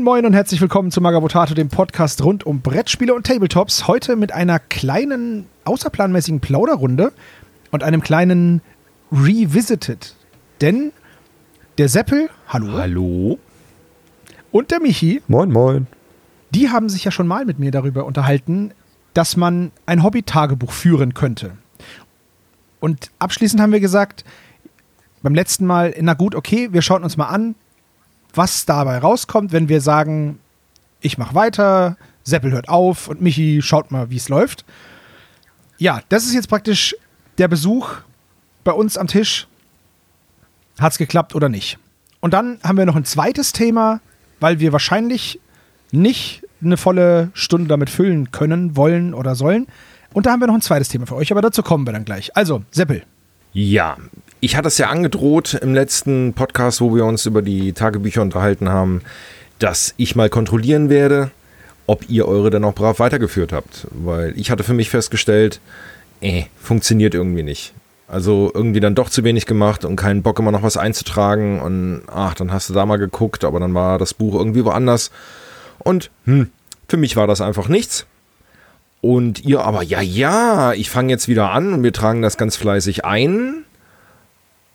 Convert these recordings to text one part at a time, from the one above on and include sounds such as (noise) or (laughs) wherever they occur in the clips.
Moin, moin und herzlich willkommen zu Magabotato, dem Podcast rund um Brettspiele und Tabletops. Heute mit einer kleinen, außerplanmäßigen Plauderrunde und einem kleinen Revisited. Denn der Seppel, hallo. Hallo. Und der Michi. Moin, moin. Die haben sich ja schon mal mit mir darüber unterhalten, dass man ein Hobby-Tagebuch führen könnte. Und abschließend haben wir gesagt, beim letzten Mal, na gut, okay, wir schauen uns mal an, was dabei rauskommt, wenn wir sagen, ich mache weiter, Seppel hört auf und Michi schaut mal, wie es läuft. Ja, das ist jetzt praktisch der Besuch bei uns am Tisch. Hat es geklappt oder nicht? Und dann haben wir noch ein zweites Thema, weil wir wahrscheinlich nicht eine volle Stunde damit füllen können, wollen oder sollen. Und da haben wir noch ein zweites Thema für euch, aber dazu kommen wir dann gleich. Also, Seppel. Ja, ich hatte es ja angedroht im letzten Podcast, wo wir uns über die Tagebücher unterhalten haben, dass ich mal kontrollieren werde, ob ihr eure dann auch brav weitergeführt habt. Weil ich hatte für mich festgestellt, äh, funktioniert irgendwie nicht. Also irgendwie dann doch zu wenig gemacht und keinen Bock immer noch was einzutragen und ach, dann hast du da mal geguckt, aber dann war das Buch irgendwie woanders. Und hm, für mich war das einfach nichts. Und ihr aber, ja, ja, ich fange jetzt wieder an und wir tragen das ganz fleißig ein.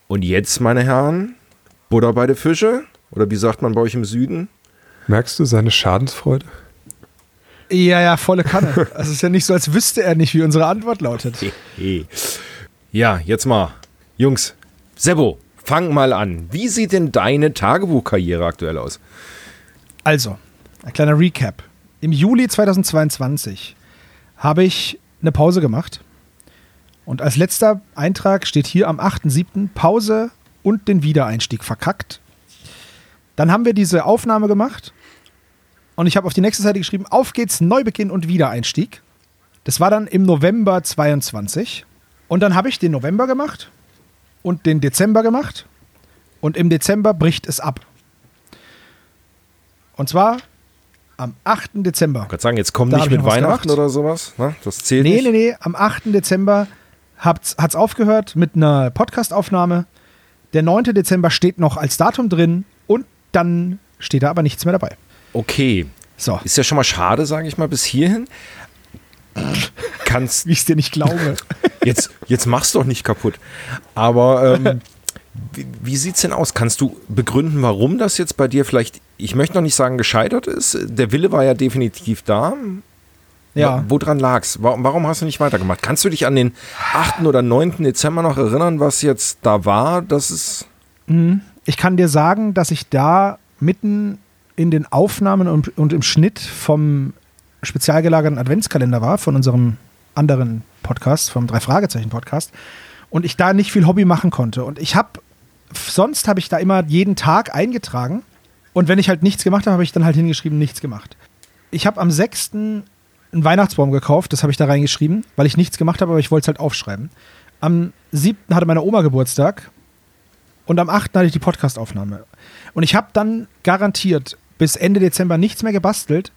Und jetzt, meine Herren, Butter bei den Fische? Oder wie sagt man bei euch im Süden? Merkst du seine Schadensfreude? Ja, ja, volle Kanne. (laughs) Es ist ja nicht so, als wüsste er nicht, wie unsere Antwort lautet. (laughs) ja, jetzt mal. Jungs, Sebo, fang mal an. Wie sieht denn deine Tagebuchkarriere aktuell aus? Also, ein kleiner Recap. Im Juli 2022 habe ich eine Pause gemacht. Und als letzter Eintrag steht hier am 8.7. Pause und den Wiedereinstieg verkackt. Dann haben wir diese Aufnahme gemacht und ich habe auf die nächste Seite geschrieben, auf geht's, Neubeginn und Wiedereinstieg. Das war dann im November 22. Und dann habe ich den November gemacht und den Dezember gemacht. Und im Dezember bricht es ab. Und zwar am 8. Dezember. Ich kann sagen, jetzt komm nicht mit Weihnachten oder sowas. Ne? Das zählt nee, nicht. Nee, nee, nee. Am 8. Dezember hat es aufgehört mit einer Podcastaufnahme. Der 9. Dezember steht noch als Datum drin und dann steht da aber nichts mehr dabei. Okay. So. Ist ja schon mal schade, sage ich mal, bis hierhin. Kannst. (laughs) Wie ich es dir nicht glaube. (laughs) jetzt, jetzt mach's doch nicht kaputt. Aber ähm, (laughs) wie, wie sieht's denn aus? Kannst du begründen, warum das jetzt bei dir vielleicht, ich möchte noch nicht sagen, gescheitert ist? Der Wille war ja definitiv da. Ja. Woran lag's? Warum, warum hast du nicht weitergemacht? Kannst du dich an den 8. oder 9. Dezember noch erinnern, was jetzt da war? Das ist. Mhm. Ich kann dir sagen, dass ich da mitten in den Aufnahmen und, und im Schnitt vom spezial gelagerten Adventskalender war, von unserem anderen Podcast, vom Drei-Fragezeichen-Podcast. Und ich da nicht viel Hobby machen konnte. Und ich habe, sonst habe ich da immer jeden Tag eingetragen. Und wenn ich halt nichts gemacht habe, habe ich dann halt hingeschrieben, nichts gemacht. Ich habe am 6. einen Weihnachtsbaum gekauft, das habe ich da reingeschrieben, weil ich nichts gemacht habe, aber ich wollte es halt aufschreiben. Am 7. hatte meine Oma Geburtstag und am 8. hatte ich die Podcastaufnahme. Und ich habe dann garantiert bis Ende Dezember nichts mehr gebastelt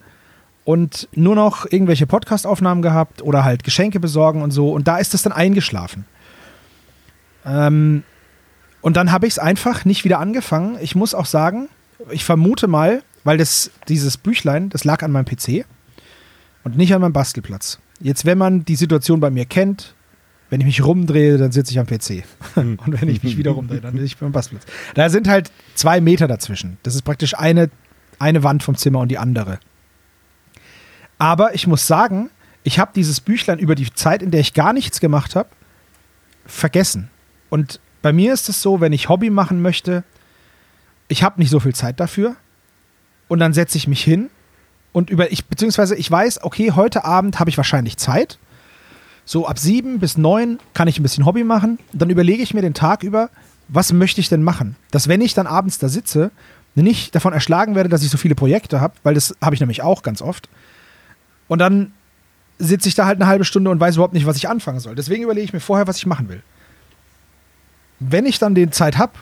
und nur noch irgendwelche Podcastaufnahmen gehabt oder halt Geschenke besorgen und so. Und da ist es dann eingeschlafen. Ähm, und dann habe ich es einfach nicht wieder angefangen. Ich muss auch sagen, ich vermute mal, weil das, dieses Büchlein, das lag an meinem PC und nicht an meinem Bastelplatz. Jetzt, wenn man die Situation bei mir kennt, wenn ich mich rumdrehe, dann sitze ich am PC. (laughs) und wenn ich mich wieder (laughs) rumdrehe, dann sitze ich beim Bastelplatz. Da sind halt zwei Meter dazwischen. Das ist praktisch eine, eine Wand vom Zimmer und die andere. Aber ich muss sagen, ich habe dieses Büchlein über die Zeit, in der ich gar nichts gemacht habe, vergessen. Und bei mir ist es so, wenn ich Hobby machen möchte, ich habe nicht so viel Zeit dafür. Und dann setze ich mich hin und über ich, beziehungsweise ich weiß, okay, heute Abend habe ich wahrscheinlich Zeit. So ab sieben bis neun kann ich ein bisschen Hobby machen. Dann überlege ich mir den Tag über, was möchte ich denn machen? Dass wenn ich dann abends da sitze, nicht davon erschlagen werde, dass ich so viele Projekte habe, weil das habe ich nämlich auch ganz oft. Und dann sitze ich da halt eine halbe Stunde und weiß überhaupt nicht, was ich anfangen soll. Deswegen überlege ich mir vorher, was ich machen will. Wenn ich dann die Zeit habe,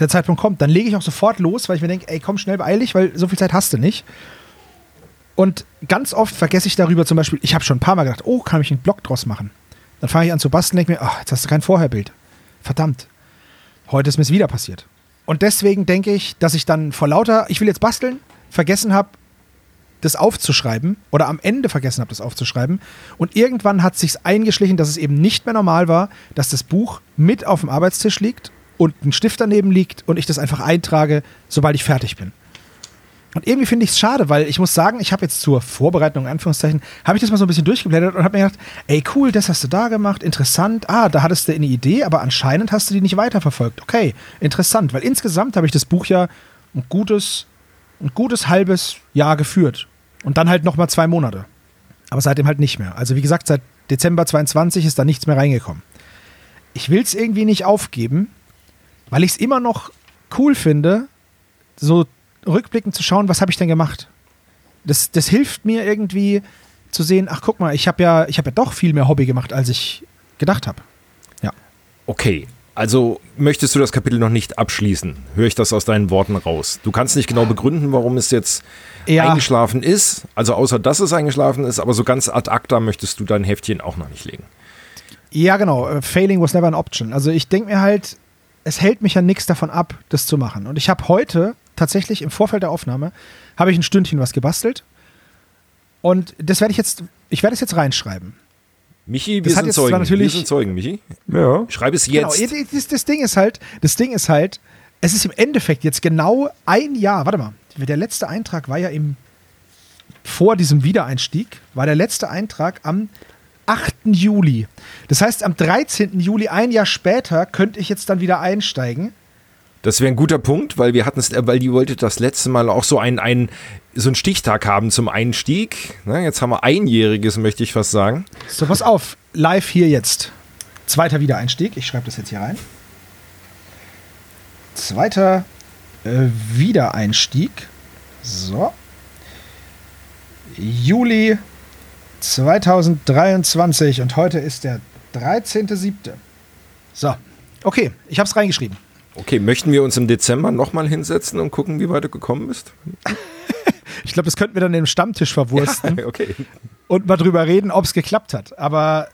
der Zeitpunkt kommt, dann lege ich auch sofort los, weil ich mir denke, ey, komm schnell, beeilig, weil so viel Zeit hast du nicht. Und ganz oft vergesse ich darüber zum Beispiel, ich habe schon ein paar Mal gedacht, oh, kann ich einen Blog draus machen? Dann fange ich an zu basteln denke mir, ach, jetzt hast du kein Vorherbild. Verdammt. Heute ist mir es wieder passiert. Und deswegen denke ich, dass ich dann vor lauter, ich will jetzt basteln, vergessen habe, das aufzuschreiben oder am Ende vergessen habe, das aufzuschreiben. Und irgendwann hat sich eingeschlichen, dass es eben nicht mehr normal war, dass das Buch mit auf dem Arbeitstisch liegt und ein Stift daneben liegt und ich das einfach eintrage, sobald ich fertig bin. Und irgendwie finde ich es schade, weil ich muss sagen, ich habe jetzt zur Vorbereitung, in Anführungszeichen, habe ich das mal so ein bisschen durchgeblättert und habe mir gedacht, ey cool, das hast du da gemacht, interessant, ah, da hattest du eine Idee, aber anscheinend hast du die nicht weiterverfolgt. Okay, interessant, weil insgesamt habe ich das Buch ja ein gutes, ein gutes halbes Jahr geführt. Und dann halt nochmal zwei Monate. Aber seitdem halt nicht mehr. Also wie gesagt, seit Dezember 22 ist da nichts mehr reingekommen. Ich will es irgendwie nicht aufgeben, weil ich es immer noch cool finde, so rückblickend zu schauen, was habe ich denn gemacht. Das, das hilft mir irgendwie zu sehen, ach guck mal, ich habe ja, hab ja doch viel mehr Hobby gemacht, als ich gedacht habe. Ja. Okay, also möchtest du das Kapitel noch nicht abschließen? Höre ich das aus deinen Worten raus? Du kannst nicht genau begründen, warum es jetzt ja. eingeschlafen ist, also außer dass es eingeschlafen ist, aber so ganz ad acta möchtest du dein Heftchen auch noch nicht legen. Ja, genau. Äh, failing was never an option. Also ich denke mir halt, es hält mich ja nichts davon ab, das zu machen. Und ich habe heute tatsächlich im Vorfeld der Aufnahme, habe ich ein Stündchen was gebastelt. Und das werde ich jetzt, ich werde es jetzt reinschreiben. Michi, wir sind Zeugen. wir sind Zeugen, Michi. Ja. Schreib es genau, jetzt. Genau, das, das Ding ist halt, das Ding ist halt, es ist im Endeffekt jetzt genau ein Jahr, warte mal, der letzte Eintrag war ja im, vor diesem Wiedereinstieg, war der letzte Eintrag am 8. Juli. Das heißt, am 13. Juli, ein Jahr später, könnte ich jetzt dann wieder einsteigen. Das wäre ein guter Punkt, weil wir hatten es, weil die wollte das letzte Mal auch so einen, einen, so einen Stichtag haben zum Einstieg. Na, jetzt haben wir einjähriges, möchte ich fast sagen. So, pass auf. Live hier jetzt. Zweiter Wiedereinstieg. Ich schreibe das jetzt hier rein. Zweiter äh, Wiedereinstieg. So. Juli 2023 und heute ist der 13.07. So, okay, ich habe es reingeschrieben. Okay, möchten wir uns im Dezember nochmal hinsetzen und gucken, wie weit du gekommen bist? (laughs) ich glaube, das könnten wir dann im Stammtisch verwursten. (laughs) Ja, okay. Und mal drüber reden, ob es geklappt hat. Aber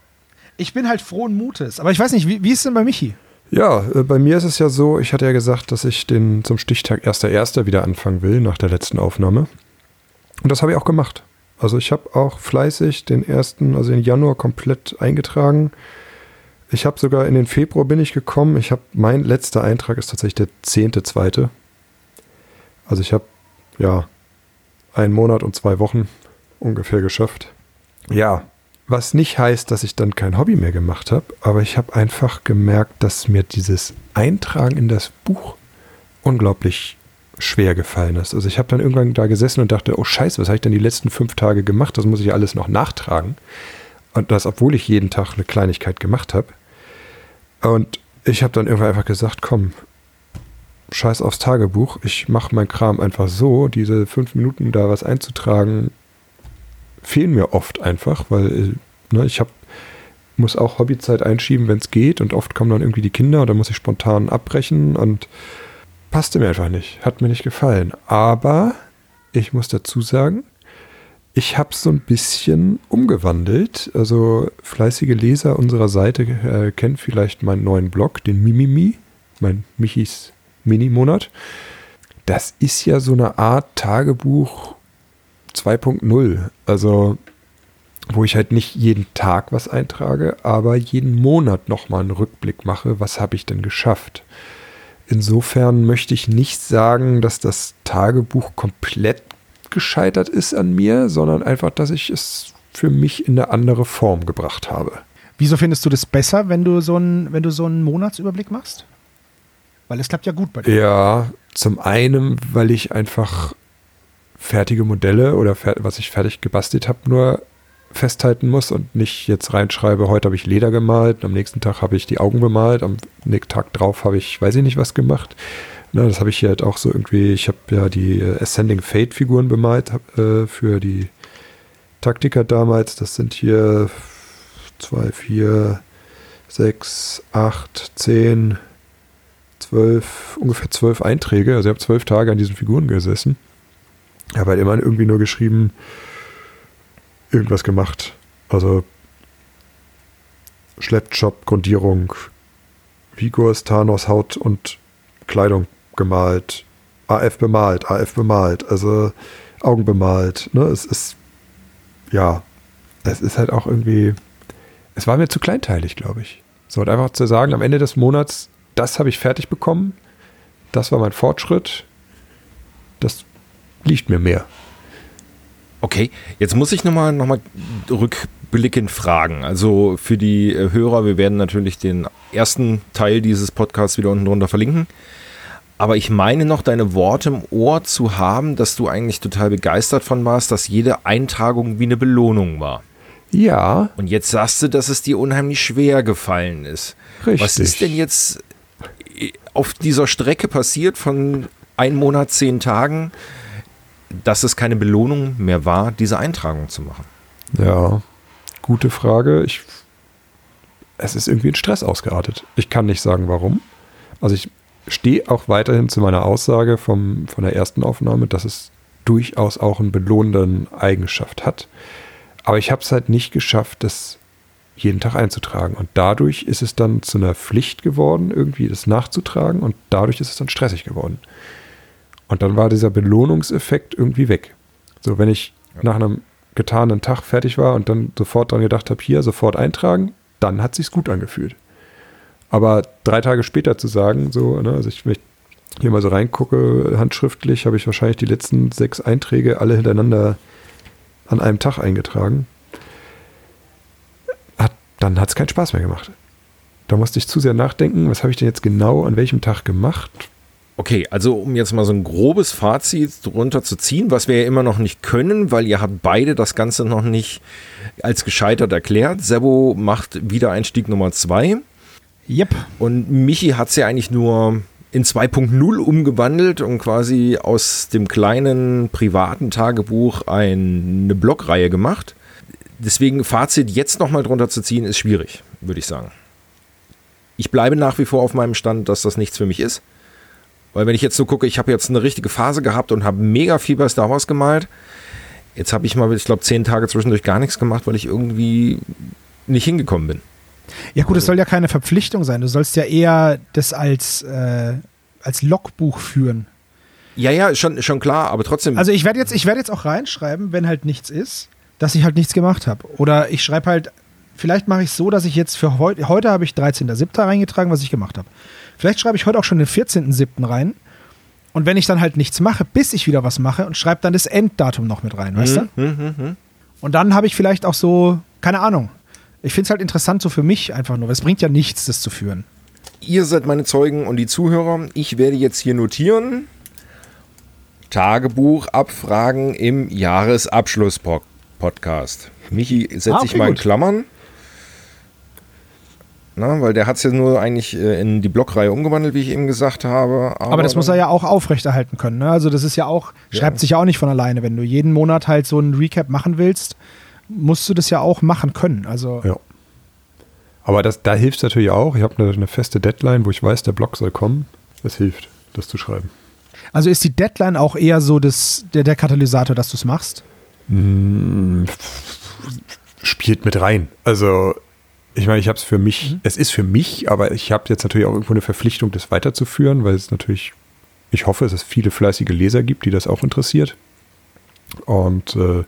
ich bin halt frohen Mutes. Aber ich weiß nicht, wie, wie ist es denn bei Michi? Ja, äh, bei mir ist es ja so, ich hatte ja gesagt, dass ich den zum Stichtag 1.1. wieder anfangen will, nach der letzten Aufnahme. Und das habe ich auch gemacht. Also ich habe auch fleißig den ersten, also den Januar komplett eingetragen. Ich habe sogar in den Februar bin ich gekommen. Ich habe mein letzter Eintrag ist tatsächlich der zehnte zweite. Also ich habe ja einen Monat und zwei Wochen ungefähr geschafft. Ja, was nicht heißt, dass ich dann kein Hobby mehr gemacht habe, aber ich habe einfach gemerkt, dass mir dieses Eintragen in das Buch unglaublich schwer gefallen ist. Also ich habe dann irgendwann da gesessen und dachte, oh scheiße, was habe ich denn die letzten fünf Tage gemacht? Das muss ich alles noch nachtragen. Und das, obwohl ich jeden Tag eine Kleinigkeit gemacht habe. Und ich habe dann irgendwann einfach gesagt, komm, scheiß aufs Tagebuch. Ich mache meinen Kram einfach so. Diese fünf Minuten da was einzutragen, fehlen mir oft einfach, weil ne, ich habe muss auch Hobbyzeit einschieben, wenn es geht. Und oft kommen dann irgendwie die Kinder und dann muss ich spontan abbrechen und passte mir einfach nicht. Hat mir nicht gefallen. Aber ich muss dazu sagen, ich habe es so ein bisschen umgewandelt. Also fleißige Leser unserer Seite äh, kennen vielleicht meinen neuen Blog, den Mimimi, mein Michis Mini-Monat. Das ist ja so eine Art Tagebuch 2.0. Also wo ich halt nicht jeden Tag was eintrage, aber jeden Monat nochmal einen Rückblick mache, was habe ich denn geschafft. Insofern möchte ich nicht sagen, dass das Tagebuch komplett gescheitert ist an mir, sondern einfach, dass ich es für mich in eine andere Form gebracht habe. Wieso findest du das besser, wenn du so einen, wenn du so einen Monatsüberblick machst? Weil es klappt ja gut bei dir. Ja, zum einen, weil ich einfach fertige Modelle oder was ich fertig gebastelt habe, nur festhalten muss und nicht jetzt reinschreibe, heute habe ich Leder gemalt, am nächsten Tag habe ich die Augen bemalt, am nächsten Tag drauf habe ich, weiß ich nicht was gemacht, na, das habe ich hier halt auch so irgendwie, ich habe ja die äh, Ascending Fate Figuren bemalt äh, für die Taktiker damals. Das sind hier 2, 4, 6, 8, 10, 12, ungefähr 12 Einträge. Also ich habe zwölf Tage an diesen Figuren gesessen. Ich habe halt immer irgendwie nur geschrieben, irgendwas gemacht. Also Schleppjob, Grundierung, Vigors, Thanos, Haut und Kleidung gemalt, AF bemalt, AF bemalt, also Augen bemalt. Ne? Es ist, ja, es ist halt auch irgendwie, es war mir zu kleinteilig, glaube ich. So, und einfach zu sagen, am Ende des Monats, das habe ich fertig bekommen, das war mein Fortschritt, das liegt mir mehr. Okay, jetzt muss ich nochmal noch mal rückblickend fragen. Also für die Hörer, wir werden natürlich den ersten Teil dieses Podcasts wieder unten drunter verlinken. Aber ich meine noch deine Worte im Ohr zu haben, dass du eigentlich total begeistert von warst, dass jede Eintragung wie eine Belohnung war. Ja. Und jetzt sagst du, dass es dir unheimlich schwer gefallen ist. Richtig. Was ist denn jetzt äh, auf dieser Strecke passiert von ein Monat, zehn Tagen, dass es keine Belohnung mehr war, diese Eintragung zu machen? Ja, gute Frage. Ich, es ist irgendwie in Stress ausgeartet. Ich kann nicht sagen, warum. Also ich stehe auch weiterhin zu meiner Aussage vom, von der ersten Aufnahme, dass es durchaus auch eine belohnende Eigenschaft hat. Aber ich habe es halt nicht geschafft, das jeden Tag einzutragen. Und dadurch ist es dann zu einer Pflicht geworden, irgendwie das nachzutragen. Und dadurch ist es dann stressig geworden. Und dann war dieser Belohnungseffekt irgendwie weg. So, wenn ich nach einem getanen Tag fertig war und dann sofort dran gedacht habe, hier sofort eintragen, dann hat sich's gut angefühlt. Aber drei Tage später zu sagen, so, ne, also ich, wenn ich hier mal so reingucke, handschriftlich, habe ich wahrscheinlich die letzten sechs Einträge alle hintereinander an einem Tag eingetragen. Hat, dann hat es keinen Spaß mehr gemacht. Da musste ich zu sehr nachdenken, was habe ich denn jetzt genau an welchem Tag gemacht? Okay, also um jetzt mal so ein grobes Fazit drunter zu ziehen, was wir ja immer noch nicht können, weil ihr habt beide das Ganze noch nicht als gescheitert erklärt. Sebo macht Wiedereinstieg Nummer zwei. Yep. Und Michi hat es ja eigentlich nur in 2.0 umgewandelt und quasi aus dem kleinen privaten Tagebuch eine Blogreihe gemacht. Deswegen Fazit jetzt nochmal drunter zu ziehen, ist schwierig, würde ich sagen. Ich bleibe nach wie vor auf meinem Stand, dass das nichts für mich ist. Weil wenn ich jetzt so gucke, ich habe jetzt eine richtige Phase gehabt und habe mega viel bei Star Wars gemalt. Jetzt habe ich mal, ich glaube, zehn Tage zwischendurch gar nichts gemacht, weil ich irgendwie nicht hingekommen bin. Ja gut, es soll ja keine Verpflichtung sein. Du sollst ja eher das als, äh, als Logbuch führen. Ja, ja, schon, schon klar, aber trotzdem. Also ich werde jetzt, werd jetzt auch reinschreiben, wenn halt nichts ist, dass ich halt nichts gemacht habe. Oder ich schreibe halt, vielleicht mache ich es so, dass ich jetzt für heute, heute habe ich 13.07. reingetragen, was ich gemacht habe. Vielleicht schreibe ich heute auch schon den 14.07. rein. Und wenn ich dann halt nichts mache, bis ich wieder was mache und schreibe dann das Enddatum noch mit rein, weißt Hm, du? hm, hm, hm. Und dann habe ich vielleicht auch so, keine Ahnung. Ich finde es halt interessant so für mich einfach nur, weil es bringt ja nichts, das zu führen. Ihr seid meine Zeugen und die Zuhörer. Ich werde jetzt hier notieren. Tagebuch abfragen im Jahresabschluss-Podcast. Michi setzt Ah, okay, mal in. Klammern. Na, weil der hat es ja nur eigentlich äh, in die Blogreihe umgewandelt, wie ich eben gesagt habe. Aber, das muss er ja auch aufrechterhalten können. Ne? Also das ist ja auch, Ja. schreibt sich ja auch nicht von alleine. Wenn du jeden Monat halt so ein Recap machen willst, musst du das ja auch machen können. Also Ja. Aber das, da hilft es natürlich auch. Ich habe eine, eine feste Deadline, wo ich weiß, der Blog soll kommen. Es hilft, das zu schreiben. Also ist die Deadline auch eher so das, der, der Katalysator, dass du es machst? Mm, Spielt mit rein. Also, ich meine, ich habe es für mich, es ist für mich, aber ich habe jetzt natürlich auch irgendwo eine Verpflichtung, das weiterzuführen, weil es natürlich, ich hoffe, dass es viele fleißige Leser gibt, die das auch interessiert. Und äh,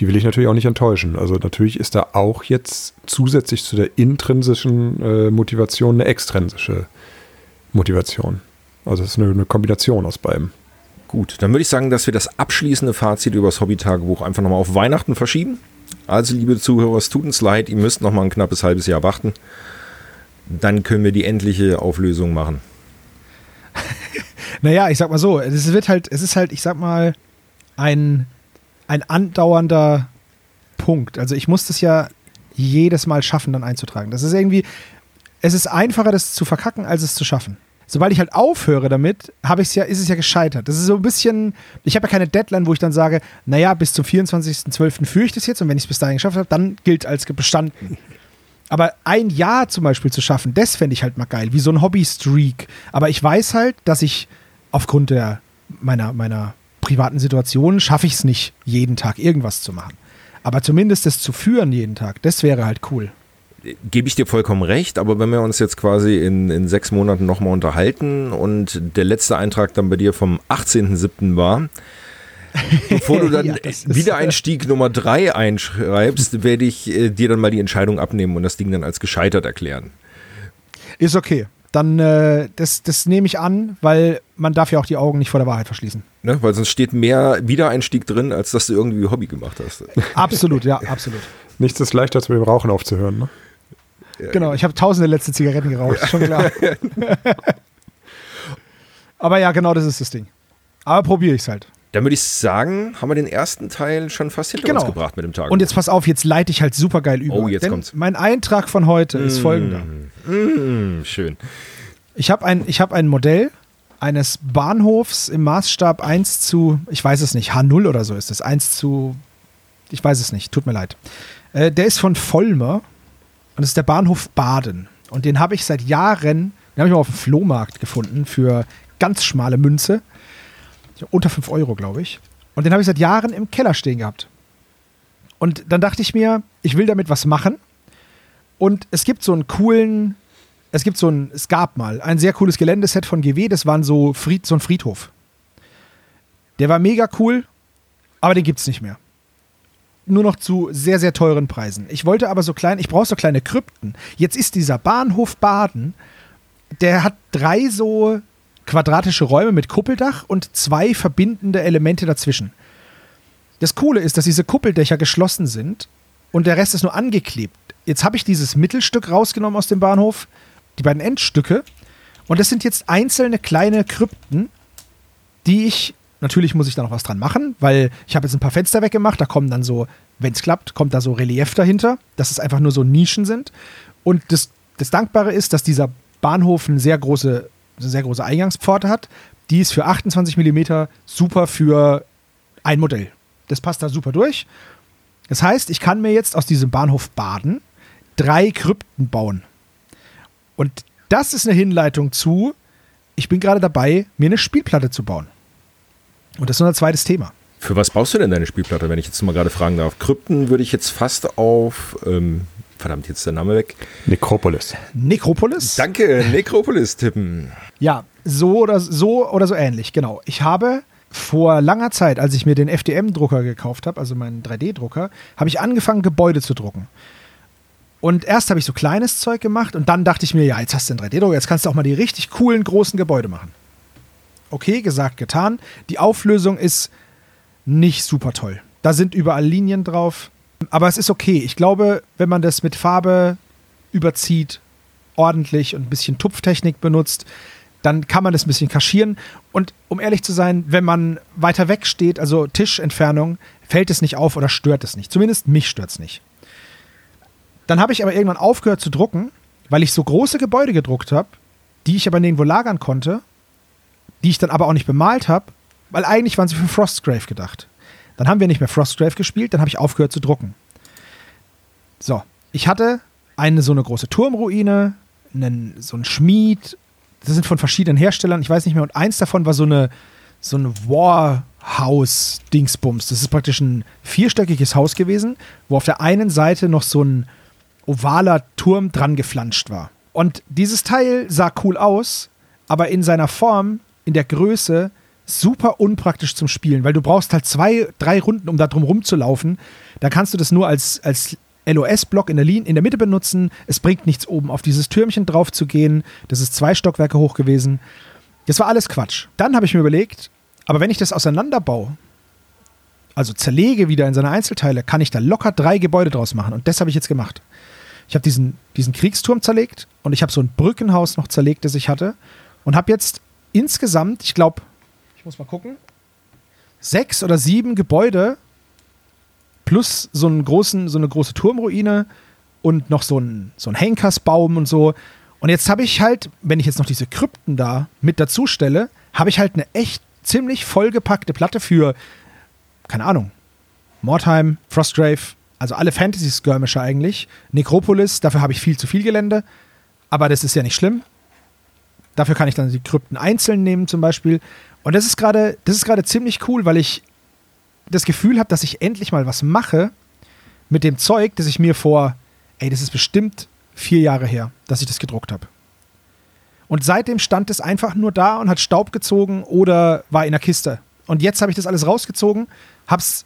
die will ich natürlich auch nicht enttäuschen. Also natürlich ist da auch jetzt zusätzlich zu der intrinsischen äh, Motivation eine extrinsische Motivation. Also es ist eine, eine Kombination aus beidem. Gut, dann würde ich sagen, dass wir das abschließende Fazit über das Hobby-Tagebuch einfach nochmal auf Weihnachten verschieben. Also, liebe Zuhörer, es tut uns leid, ihr müsst nochmal ein knappes halbes Jahr warten. Dann können wir die endliche Auflösung machen. (laughs) Naja, ich sag mal so, es wird halt, es ist halt, ich sag mal, ein, ein andauernder Punkt. Also ich muss das ja jedes Mal schaffen, dann einzutragen. Das ist irgendwie, es ist einfacher, das zu verkacken, als es zu schaffen. Sobald ich halt aufhöre damit, habe ich ja, ist es ja gescheitert. Das ist so ein bisschen, ich habe ja keine Deadline, wo ich dann sage, naja, bis zum 24.12. führe ich das jetzt und wenn ich es bis dahin geschafft habe, dann gilt als bestanden. Aber ein Jahr zum Beispiel zu schaffen, das fände ich halt mal geil, wie so ein Hobby-Streak. Aber ich weiß halt, dass ich aufgrund der, meiner, meiner privaten Situation schaffe ich es nicht, jeden Tag irgendwas zu machen. Aber zumindest das zu führen jeden Tag, das wäre halt cool. gebe ich dir vollkommen recht, aber wenn wir uns jetzt quasi in, in sechs Monaten nochmal unterhalten und der letzte Eintrag dann bei dir vom 18.07. war, (laughs) bevor du dann ja, Wiedereinstieg Nummer drei einschreibst, werde ich äh, dir dann mal die Entscheidung abnehmen und das Ding dann als gescheitert erklären. Ist okay. Dann, äh, das, das nehme ich an, weil man darf ja auch die Augen nicht vor der Wahrheit verschließen. Ne? Weil sonst steht mehr Wiedereinstieg drin, als dass du irgendwie Hobby gemacht hast. (laughs) absolut, ja, absolut. Nichts ist leichter, als mit dem Rauchen aufzuhören, ne? Genau, ich habe tausende letzte Zigaretten geraucht, schon klar. (laughs) Aber ja, genau das ist das Ding. Aber probiere ich es halt. Dann würde ich sagen, haben wir den ersten Teil schon fast hinter genau. uns gebracht mit dem Tag. Und jetzt pass auf, jetzt leite ich halt super geil über. Oh, jetzt Denn kommt's. Mein Eintrag von heute mmh, ist folgender. Mmh, schön. Ich habe ein, hab ein Modell eines Bahnhofs im Maßstab 1 zu, ich weiß es nicht, H0 oder so ist es. 1 zu, ich weiß es nicht, tut mir leid. Äh, der ist von Vollmer und das ist der Bahnhof Baden. Und den habe ich seit Jahren, den habe ich mal auf dem Flohmarkt gefunden für ganz schmale Münze. Unter 5 Euro, glaube ich. Und den habe ich seit Jahren im Keller stehen gehabt. Und dann dachte ich mir, ich will damit was machen. Und es gibt so einen coolen, es gibt so ein, es gab mal ein sehr cooles Geländeset von GW, das war so, Fried, so ein Friedhof. Der war mega cool, aber den gibt es nicht mehr. Nur noch zu sehr, sehr teuren Preisen. Ich wollte aber so klein, ich brauche so kleine Krypten. Jetzt ist dieser Bahnhof Baden, der hat drei so quadratische Räume mit Kuppeldach und zwei verbindende Elemente dazwischen. Das Coole ist, dass diese Kuppeldächer geschlossen sind und der Rest ist nur angeklebt. Jetzt habe ich dieses Mittelstück rausgenommen aus dem Bahnhof, die beiden Endstücke, und das sind jetzt einzelne kleine Krypten, die ich, natürlich muss ich da noch was dran machen, weil ich habe jetzt ein paar Fenster weggemacht, da kommen dann so, wenn es klappt, kommt da so Relief dahinter, dass es einfach nur so Nischen sind. Und das, das Dankbare ist, dass dieser Bahnhof eine sehr große eine sehr große Eingangspforte hat. Die ist für 28 mm super für ein Modell. Das passt da super durch. Das heißt, ich kann mir jetzt aus diesem Bahnhof Baden drei Krypten bauen. Und das ist eine Hinleitung zu, ich bin gerade dabei, mir eine Spielplatte zu bauen. Und das ist unser zweites Thema. Für was baust du denn deine Spielplatte, wenn ich jetzt mal gerade fragen darf? Krypten würde ich jetzt fast auf ähm, verdammt, jetzt ist der Name weg. Necropolis. Necropolis? Danke, Necropolis tippen. Ja, so oder so oder so ähnlich, genau. Ich habe vor langer Zeit, als ich mir den FDM-Drucker gekauft habe, also meinen 3D-Drucker, habe ich angefangen, Gebäude zu drucken. Und erst habe ich so kleines Zeug gemacht und dann dachte ich mir, ja, jetzt hast du einen 3D-Drucker, jetzt kannst du auch mal die richtig coolen großen Gebäude machen. Okay, gesagt, getan. Die Auflösung ist nicht super toll. Da sind überall Linien drauf. Aber es ist okay. Ich glaube, wenn man das mit Farbe überzieht, ordentlich und ein bisschen Tupftechnik benutzt, dann kann man das ein bisschen kaschieren. Und um ehrlich zu sein, wenn man weiter weg steht, also Tischentfernung, fällt es nicht auf oder stört es nicht. Zumindest mich stört es nicht. Dann habe ich aber irgendwann aufgehört zu drucken, weil ich so große Gebäude gedruckt habe, die ich aber nirgendwo lagern konnte, die ich dann aber auch nicht bemalt habe, weil eigentlich waren sie für Frostgrave gedacht. Dann haben wir nicht mehr Frostgrave gespielt, dann habe ich aufgehört zu drucken. So, ich hatte eine so eine große Turmruine, einen, so ein Schmied, das sind von verschiedenen Herstellern, ich weiß nicht mehr, und eins davon war so eine so ein Warhouse-Dingsbums. Das ist praktisch ein vierstöckiges Haus gewesen, wo auf der einen Seite noch so ein ovaler Turm dran geflanscht war. Und dieses Teil sah cool aus, aber in seiner Form, in der Größe, super unpraktisch zum Spielen, weil du brauchst halt zwei, drei Runden, um da drum rumzulaufen. Da kannst du das nur als, als LOS-Block in der, in der Mitte benutzen. Es bringt nichts, oben auf dieses Türmchen drauf zu gehen. Das ist zwei Stockwerke hoch gewesen. Das war alles Quatsch. Dann habe ich mir überlegt, aber wenn ich das auseinanderbaue, also zerlege wieder in seine Einzelteile, kann ich da locker drei Gebäude draus machen. Und das habe ich jetzt gemacht. Ich habe diesen, diesen Kriegsturm zerlegt und ich habe so ein Brückenhaus noch zerlegt, das ich hatte. Und habe jetzt insgesamt, ich glaube, ich muss mal gucken, sechs oder sieben Gebäude plus so, einen großen, so eine große Turmruine und noch so ein, so ein Henkersbaum und so. Und jetzt habe ich halt, wenn ich jetzt noch diese Krypten da mit dazu stelle, habe ich halt eine echt ziemlich vollgepackte Platte für, keine Ahnung, Mordheim, Frostgrave, also alle Fantasy-Skirmisher eigentlich. Necropolis, dafür habe ich viel zu viel Gelände, aber das ist ja nicht schlimm. Dafür kann ich dann die Krypten einzeln nehmen zum Beispiel. Und das ist gerade, das ist gerade ziemlich cool, weil ich das Gefühl habe, dass ich endlich mal was mache mit dem Zeug, das ich mir vor ey, das ist bestimmt vier Jahre her, dass ich das gedruckt habe. Und seitdem stand es einfach nur da und hat Staub gezogen oder war in der Kiste. Und jetzt habe ich das alles rausgezogen, hab's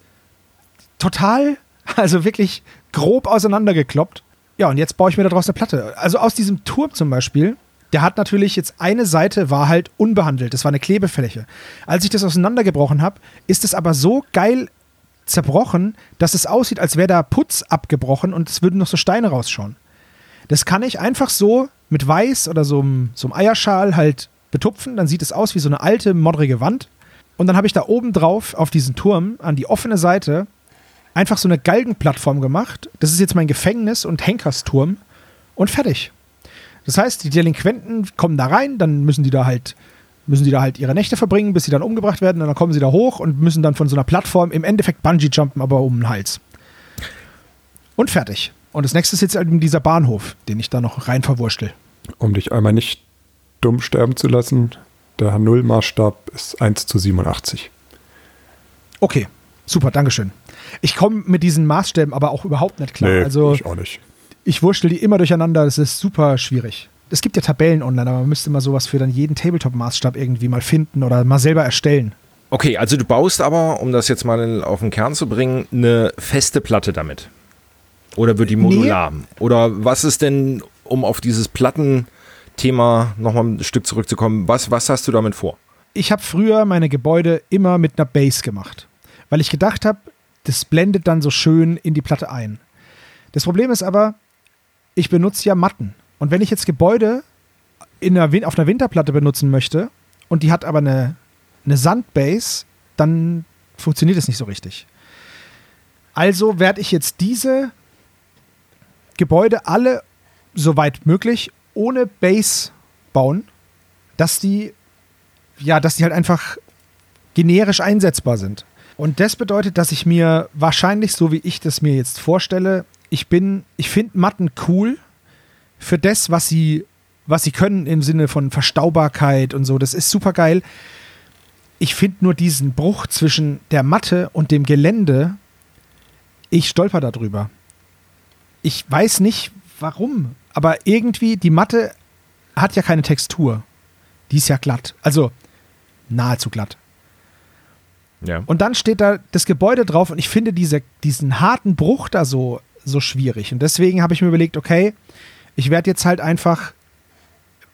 total, also wirklich grob auseinandergekloppt. Ja, und jetzt baue ich mir daraus eine Platte. Also aus diesem Turm zum Beispiel, der hat natürlich jetzt eine Seite war halt unbehandelt. Das war eine Klebefläche. Als ich das auseinandergebrochen habe, ist es aber so geil zerbrochen, dass es aussieht, als wäre da Putz abgebrochen und es würden noch so Steine rausschauen. Das kann ich einfach so mit Weiß oder so einem, so einem Eierschal halt betupfen. Dann sieht es aus wie so eine alte, modrige Wand. Und dann habe ich da oben drauf auf diesen Turm an die offene Seite einfach so eine Galgenplattform gemacht. Das ist jetzt mein Gefängnis und Henkersturm und fertig. Das heißt, die Delinquenten kommen da rein, dann müssen die da halt müssen die da halt ihre Nächte verbringen, bis sie dann umgebracht werden und dann kommen sie da hoch und müssen dann von so einer Plattform im Endeffekt Bungee jumpen, aber um den Hals. Und fertig. Und das nächste ist jetzt eben dieser Bahnhof, den ich da noch rein verwurschtel. Um dich einmal nicht dumm sterben zu lassen, der H0-Maßstab ist 1 zu 87. Okay, super, Dankeschön. Ich komme mit diesen Maßstäben aber auch überhaupt nicht klar. Nee, also ich auch nicht. ich wurschtel die immer durcheinander, das ist super schwierig. Es gibt ja Tabellen online, aber man müsste mal sowas für dann jeden Tabletop-Maßstab irgendwie mal finden oder mal selber erstellen. Okay, also du baust aber, um das jetzt mal auf den Kern zu bringen, eine feste Platte damit. Oder wird die modular? Oder was ist denn, um auf dieses Plattenthema nochmal ein Stück zurückzukommen, was, was hast du damit vor? Ich habe früher meine Gebäude immer mit einer Base gemacht, weil ich gedacht habe, das blendet dann so schön in die Platte ein. Das Problem ist aber, ich benutze ja Matten. Und wenn ich jetzt Gebäude in einer, auf einer Winterplatte benutzen möchte und die hat aber eine, eine Sandbase, dann funktioniert es nicht so richtig. Also werde ich jetzt diese Gebäude alle, soweit möglich, ohne Base bauen, dass die, ja, dass die halt einfach generisch einsetzbar sind. Und das bedeutet, dass ich mir wahrscheinlich, so wie ich das mir jetzt vorstelle, ich bin, ich finde Matten cool für das, was sie, was sie können im Sinne von Verstaubarkeit und so. Das ist super geil. Ich finde nur diesen Bruch zwischen der Matte und dem Gelände, ich stolper darüber. Ich weiß nicht warum, aber irgendwie die Matte hat ja keine Textur. Die ist ja glatt. Also nahezu glatt. Ja. Und dann steht da das Gebäude drauf und ich finde diese, diesen harten Bruch da so, so schwierig. Und deswegen habe ich mir überlegt, okay, ich werde jetzt halt einfach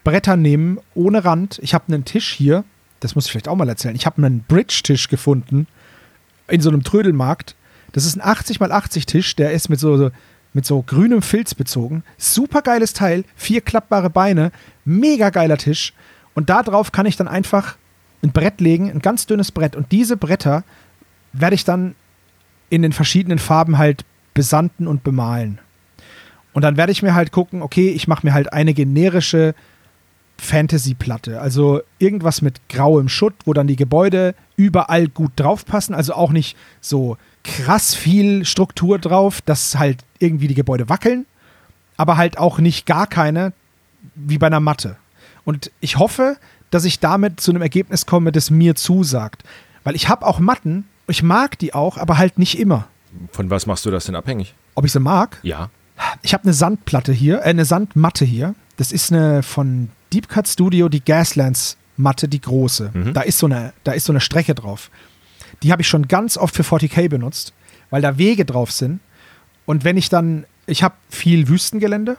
Bretter nehmen ohne Rand. Ich habe einen Tisch hier, das muss ich vielleicht auch mal erzählen. Ich habe einen Bridge-Tisch gefunden in so einem Trödelmarkt. Das ist ein 80 x 80 Tisch, der ist mit so, mit so grünem Filz bezogen. Super geiles Teil, vier klappbare Beine, mega geiler Tisch. Und da drauf kann ich dann einfach ein Brett legen, ein ganz dünnes Brett. Und diese Bretter werde ich dann in den verschiedenen Farben halt besanden und bemalen. Und dann werde ich mir halt gucken, okay, ich mache mir halt eine generische Fantasy-Platte. Also irgendwas mit grauem Schutt, wo dann die Gebäude überall gut draufpassen. Also auch nicht so krass viel Struktur drauf, dass halt irgendwie die Gebäude wackeln. Aber halt auch nicht gar keine, wie bei einer Matte. Und ich hoffe, dass ich damit zu einem Ergebnis komme, das mir zusagt. Weil ich habe auch Matten, ich mag die auch, aber halt nicht immer. Von was machst du das denn abhängig? Ob ich sie mag? Ja. Ich habe eine Sandplatte hier, äh, eine Sandmatte hier. Das ist eine von Deep Cut Studio, die Gaslands Matte, die große. Mhm. Da ist so eine, da ist so eine Strecke drauf. Die habe ich schon ganz oft für 40k benutzt, weil da Wege drauf sind. Und wenn ich dann, ich habe viel Wüstengelände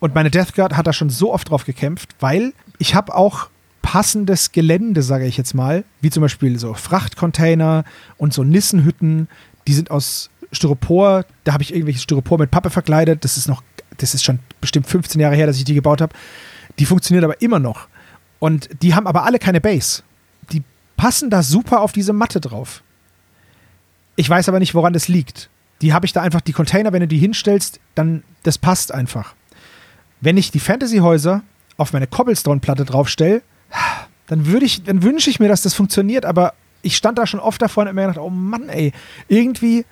und meine Death Guard hat da schon so oft drauf gekämpft, weil ich habe auch passendes Gelände, sage ich jetzt mal, wie zum Beispiel so Frachtcontainer und so Nissenhütten, die sind aus Styropor, da habe ich irgendwelches Styropor mit Pappe verkleidet, das ist noch, das ist schon bestimmt 15 Jahre her, dass ich die gebaut habe. Die funktionieren aber immer noch. Und die haben aber alle keine Base. Die passen da super auf diese Matte drauf. Ich weiß aber nicht, woran das liegt. Die habe ich da einfach, die Container, wenn du die hinstellst, dann, das passt einfach. Wenn ich die Fantasy-Häuser auf meine Cobblestone-Platte draufstelle, dann würde ich, dann wünsche ich mir, dass das funktioniert, aber ich stand da schon oft davor und hab mir gedacht, oh Mann, ey, irgendwie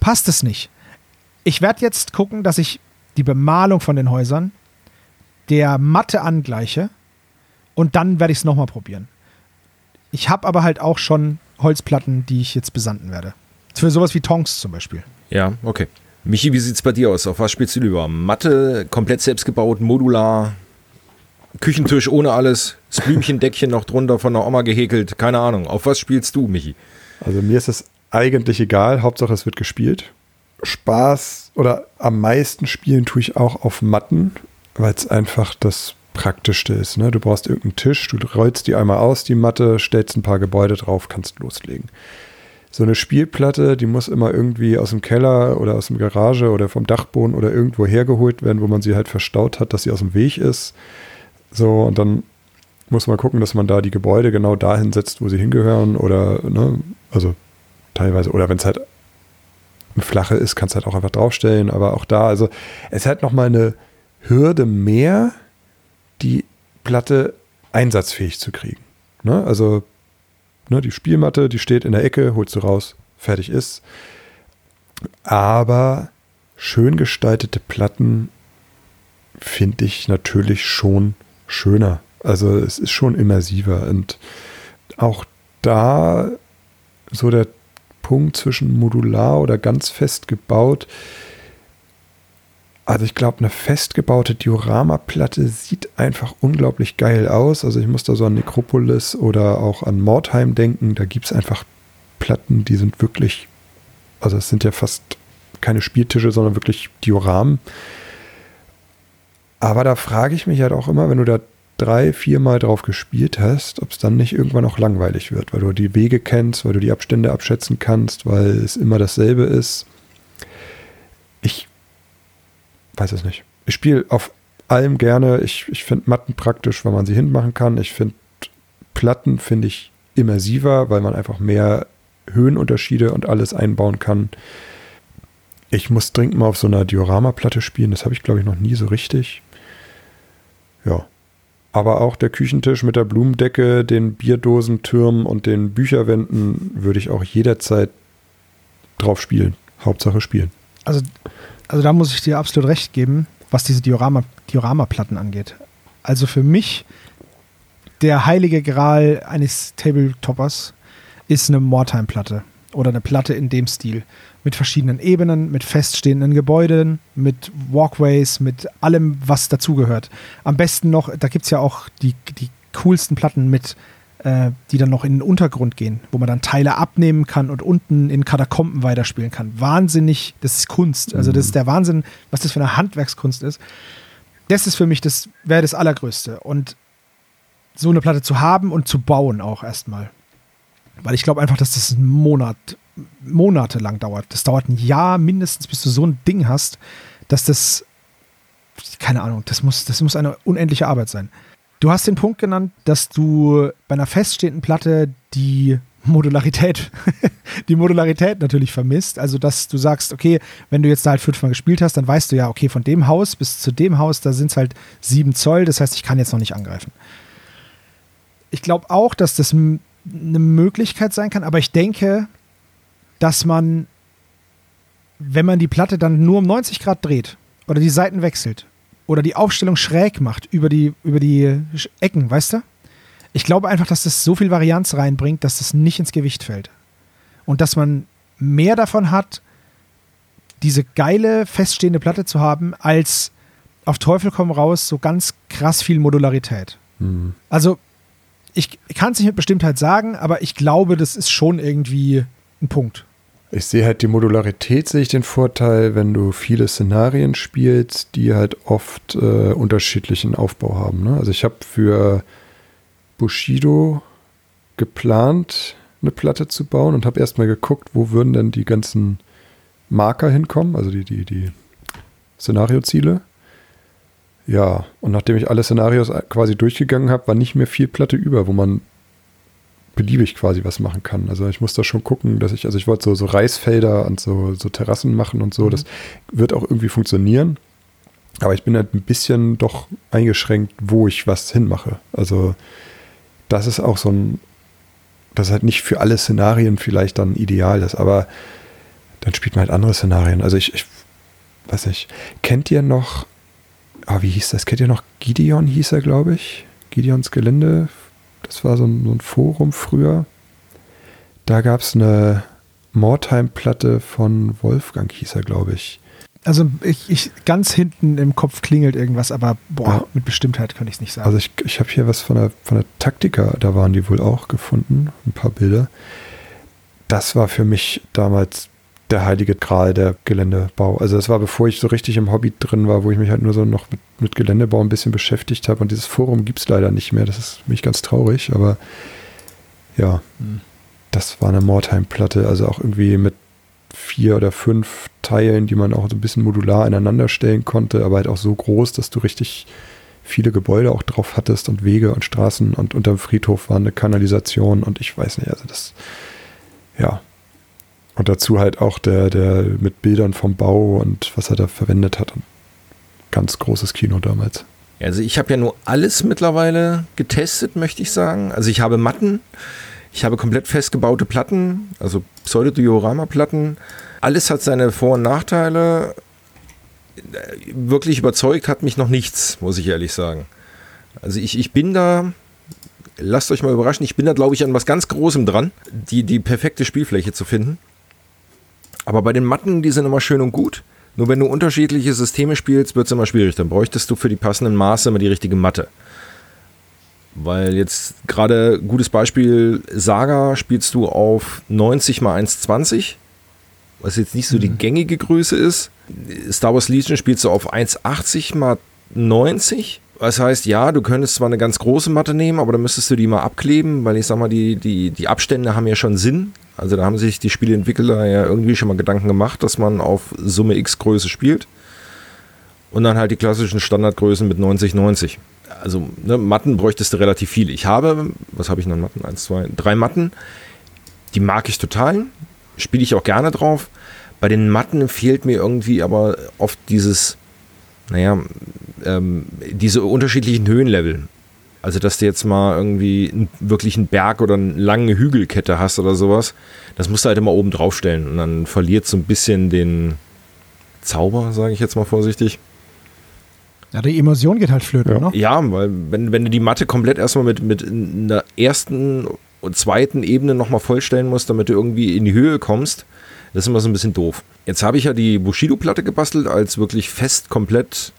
passt es nicht. Ich werde jetzt gucken, dass ich die Bemalung von den Häusern der Matte angleiche und dann werde ich es nochmal probieren. Ich habe aber halt auch schon Holzplatten, die ich jetzt besanden werde. Für sowas wie Tonks zum Beispiel. Ja, okay. Michi, wie sieht's bei dir aus? Auf was spielst du lieber? Matte, komplett selbst gebaut, modular, Küchentisch ohne alles, das Blümchendeckchen noch drunter von der Oma gehäkelt, keine Ahnung. Auf was spielst du, Michi? Also mir ist es eigentlich egal, Hauptsache es wird gespielt. Spaß oder am meisten spielen tue ich auch auf Matten, weil es einfach das Praktischste ist. Ne? Du brauchst irgendeinen Tisch, du rollst die einmal aus, die Matte, stellst ein paar Gebäude drauf, kannst loslegen. So eine Spielplatte, die muss immer irgendwie aus dem Keller oder aus dem Garage oder vom Dachboden oder irgendwo hergeholt werden, wo man sie halt verstaut hat, dass sie aus dem Weg ist. So, und dann muss man gucken, dass man da die Gebäude genau dahin setzt, wo sie hingehören oder, ne, also teilweise, oder wenn es halt eine flache ist, kannst du halt auch einfach draufstellen, aber auch da, also es halt nochmal eine Hürde mehr, die Platte einsatzfähig zu kriegen. Ne? Also ne, die Spielmatte, die steht in der Ecke, holst du raus, fertig ist. Aber schön gestaltete Platten finde ich natürlich schon schöner. Also es ist schon immersiver und auch da so der Punkt zwischen modular oder ganz fest gebaut. Also ich glaube, eine festgebaute Dioramaplatte sieht einfach unglaublich geil aus. Also ich muss da so an Nekropolis oder auch an Mordheim denken. Da gibt es einfach Platten, die sind wirklich, also es sind ja fast keine Spieltische, sondern wirklich Dioramen. Aber da frage ich mich halt auch immer, wenn du da drei, viermal drauf gespielt hast, ob es dann nicht irgendwann auch langweilig wird, weil du die Wege kennst, weil du die Abstände abschätzen kannst, weil es immer dasselbe ist. Ich weiß es nicht. Ich spiele auf allem gerne. Ich, ich finde Matten praktisch, weil man sie hinmachen kann. Ich finde Platten finde ich immersiver, weil man einfach mehr Höhenunterschiede und alles einbauen kann. Ich muss dringend mal auf so einer Dioramaplatte spielen. Das habe ich, glaube ich, noch nie so richtig. Ja, aber auch der Küchentisch mit der Blumendecke, den Bierdosentürmen und den Bücherwänden würde ich auch jederzeit drauf spielen. Hauptsache spielen. Also, also da muss ich dir absolut recht geben, was diese Diorama, Diorama-Platten angeht. Also für mich der heilige Gral eines Tabletoppers ist eine Mortime-Platte oder eine Platte in dem Stil mit verschiedenen Ebenen, mit feststehenden Gebäuden, mit Walkways, mit allem, was dazugehört. Am besten noch, da gibt es ja auch die, die coolsten Platten mit, äh, die dann noch in den Untergrund gehen, wo man dann Teile abnehmen kann und unten in Katakomben weiterspielen kann. Wahnsinnig, das ist Kunst. Also das ist der Wahnsinn, was das für eine Handwerkskunst ist. Das ist für mich, das wäre das Allergrößte. Und so eine Platte zu haben und zu bauen auch erstmal. Weil ich glaube einfach, dass das einen Monat monatelang dauert. Das dauert ein Jahr mindestens, bis du so ein Ding hast, dass das, keine Ahnung, das muss, das muss eine unendliche Arbeit sein. Du hast den Punkt genannt, dass du bei einer feststehenden Platte die Modularität, (laughs) die Modularität natürlich vermisst. Also, dass du sagst, okay, wenn du jetzt da halt fünfmal gespielt hast, dann weißt du ja, okay, von dem Haus bis zu dem Haus, da sind es halt sieben Zoll. Das heißt, ich kann jetzt noch nicht angreifen. Ich glaube auch, dass das eine Möglichkeit sein kann, aber ich denke, dass man, wenn man die Platte dann nur um 90 Grad dreht oder die Seiten wechselt oder die Aufstellung schräg macht über die, über die Ecken, weißt du? Ich glaube einfach, dass das so viel Varianz reinbringt, dass das nicht ins Gewicht fällt. Und dass man mehr davon hat, diese geile, feststehende Platte zu haben, als auf Teufel komm raus so ganz krass viel Modularität. Mhm. Also, ich kann es nicht mit Bestimmtheit sagen, aber ich glaube, das ist schon irgendwie ein Punkt. Ich sehe halt die Modularität, sehe ich den Vorteil, wenn du viele Szenarien spielst, die halt oft äh, unterschiedlichen Aufbau haben. Ne? Also ich habe für Bushido geplant, eine Platte zu bauen und habe erstmal geguckt, wo würden denn die ganzen Marker hinkommen, also die, die, die Szenarioziele. Ja, und nachdem ich alle Szenarios quasi durchgegangen habe, war nicht mehr viel Platte über, wo man beliebig quasi was machen kann. Also ich muss da schon gucken, dass ich, also ich wollte so, so Reisfelder und so, so Terrassen machen und so. Mhm. Das wird auch irgendwie funktionieren. Aber ich bin halt ein bisschen doch eingeschränkt, wo ich was hinmache. Also das ist auch so ein, das ist halt nicht für alle Szenarien vielleicht dann ideal ist, aber dann spielt man halt andere Szenarien. Also ich, ich weiß nicht, kennt ihr noch, ah, wie hieß das? Kennt ihr noch Gideon, hieß er, glaube ich? Gideons Gelände das war so ein, so ein Forum früher. Da gab es eine Mordheim-Platte von Wolfgang, hieß er, glaube ich. Also ich, ich ganz hinten im Kopf klingelt irgendwas, aber boah, Ja. mit Bestimmtheit kann ich es nicht sagen. Also ich, ich habe hier was von der, von der Taktika, da waren die wohl auch gefunden, ein paar Bilder. Das war für mich damals der heilige Gral der Geländebau. Also das war bevor ich so richtig im Hobby drin war, wo ich mich halt nur so noch mit, mit Geländebau ein bisschen beschäftigt habe. Und dieses Forum gibt es leider nicht mehr. Das ist mich ganz traurig, aber ja, Hm. das war eine Mordheim-Platte. Also auch irgendwie mit vier oder fünf Teilen, die man auch so ein bisschen modular ineinander stellen konnte, aber halt auch so groß, dass du richtig viele Gebäude auch drauf hattest und Wege und Straßen und unterm Friedhof war eine Kanalisation und ich weiß nicht, also das, ja. Und dazu halt auch der, der mit Bildern vom Bau und was er da verwendet hat. Ganz großes Kino damals. Also ich habe ja nur alles mittlerweile getestet, möchte ich sagen. Also ich habe Matten, ich habe komplett festgebaute Platten, also Pseudodiorama-Platten. Alles hat seine Vor- und Nachteile. Wirklich überzeugt hat mich noch nichts, muss ich ehrlich sagen. Also ich, ich bin da, lasst euch mal überraschen, ich bin da, glaube ich, an was ganz Großem dran, die, die perfekte Spielfläche zu finden. Aber bei den Matten, die sind immer schön und gut. Nur wenn du unterschiedliche Systeme spielst, wird es immer schwierig. Dann bräuchtest du für die passenden Maße immer die richtige Matte. Weil jetzt gerade gutes Beispiel, Saga spielst du auf 90 x 1,20, was jetzt nicht so die gängige Größe ist. Star Wars Legion spielst du auf 1,80 x 90. Das heißt, ja, du könntest zwar eine ganz große Matte nehmen, aber dann müsstest du die mal abkleben, weil ich sag mal, die, die, die Abstände haben ja schon Sinn. Also da haben sich die Spieleentwickler ja irgendwie schon mal Gedanken gemacht, dass man auf Summe X Größe spielt. Und dann halt die klassischen Standardgrößen mit 90, 90. Also ne, Matten bräuchtest du relativ viele. Ich habe, was habe ich noch Matten? Eins, zwei, drei Matten. Die mag ich total. Spiele ich auch gerne drauf. Bei den Matten fehlt mir irgendwie aber oft dieses, naja, ähm, diese unterschiedlichen Höhenlevel. Also, dass du jetzt mal irgendwie einen, wirklich einen Berg oder eine lange Hügelkette hast oder sowas, das musst du halt immer oben drauf stellen. Und dann verliert so ein bisschen den Zauber, sage ich jetzt mal vorsichtig. ja, die Immersion geht halt flöten, Ja. ne? Ja, weil wenn, wenn du die Matte komplett erstmal mit, mit einer ersten und zweiten Ebene nochmal vollstellen musst, damit du irgendwie in die Höhe kommst, das ist immer so ein bisschen doof. Jetzt habe ich ja die Bushido-Platte gebastelt als wirklich fest komplett,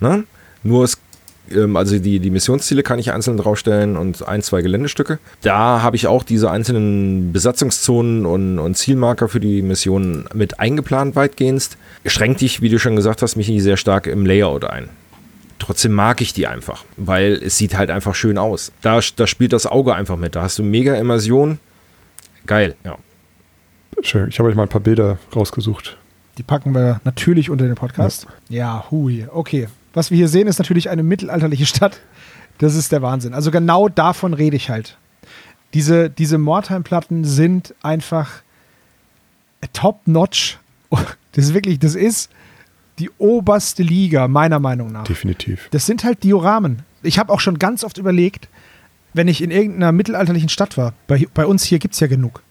ne? Nur es, also die, die Missionsziele kann ich einzeln draufstellen und ein, zwei Geländestücke. Da habe ich auch diese einzelnen Besatzungszonen und, und Zielmarker für die Missionen mit eingeplant weitgehend. Schränkt dich, wie du schon gesagt hast, mich nicht sehr stark im Layout ein trotzdem mag ich die einfach, weil es sieht halt einfach schön aus. Da, da spielt das Auge einfach mit. Da hast du mega Immersion. Geil, ja. Schön. Ich habe euch mal ein paar Bilder rausgesucht. Die packen wir natürlich unter den Podcast. Ja, hui. Okay. Was wir hier sehen, ist natürlich eine mittelalterliche (laughs) Stadt. Das ist der Wahnsinn. Also genau davon rede ich halt. Diese, diese Mordheim-Platten sind einfach top-notch. (laughs) Das ist wirklich, das ist die oberste Liga, meiner Meinung nach. Definitiv. Das sind halt Dioramen. Ich habe auch schon ganz oft überlegt, wenn ich in irgendeiner mittelalterlichen Stadt war, bei, bei uns hier gibt es ja genug,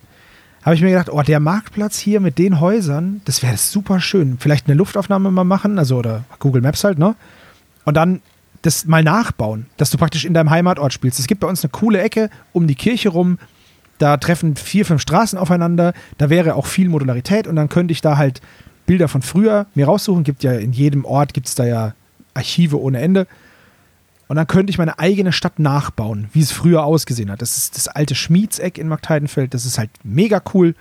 habe ich mir gedacht, oh, der Marktplatz hier mit den Häusern, das wäre super schön. Vielleicht eine Luftaufnahme mal machen, also oder Google Maps halt, ne? Und dann das mal nachbauen, dass du praktisch in deinem Heimatort spielst. Es gibt bei uns eine coole Ecke um die Kirche rum, da treffen vier, fünf Straßen aufeinander, da wäre auch viel Modularität und dann könnte ich da halt Bilder von früher mir raussuchen. Gibt ja in jedem Ort gibt es da ja Archive ohne Ende. Und dann könnte ich meine eigene Stadt nachbauen, wie es früher ausgesehen hat. Das ist das alte Schmiedseck in Marktheidenfeld. Das ist halt mega cool.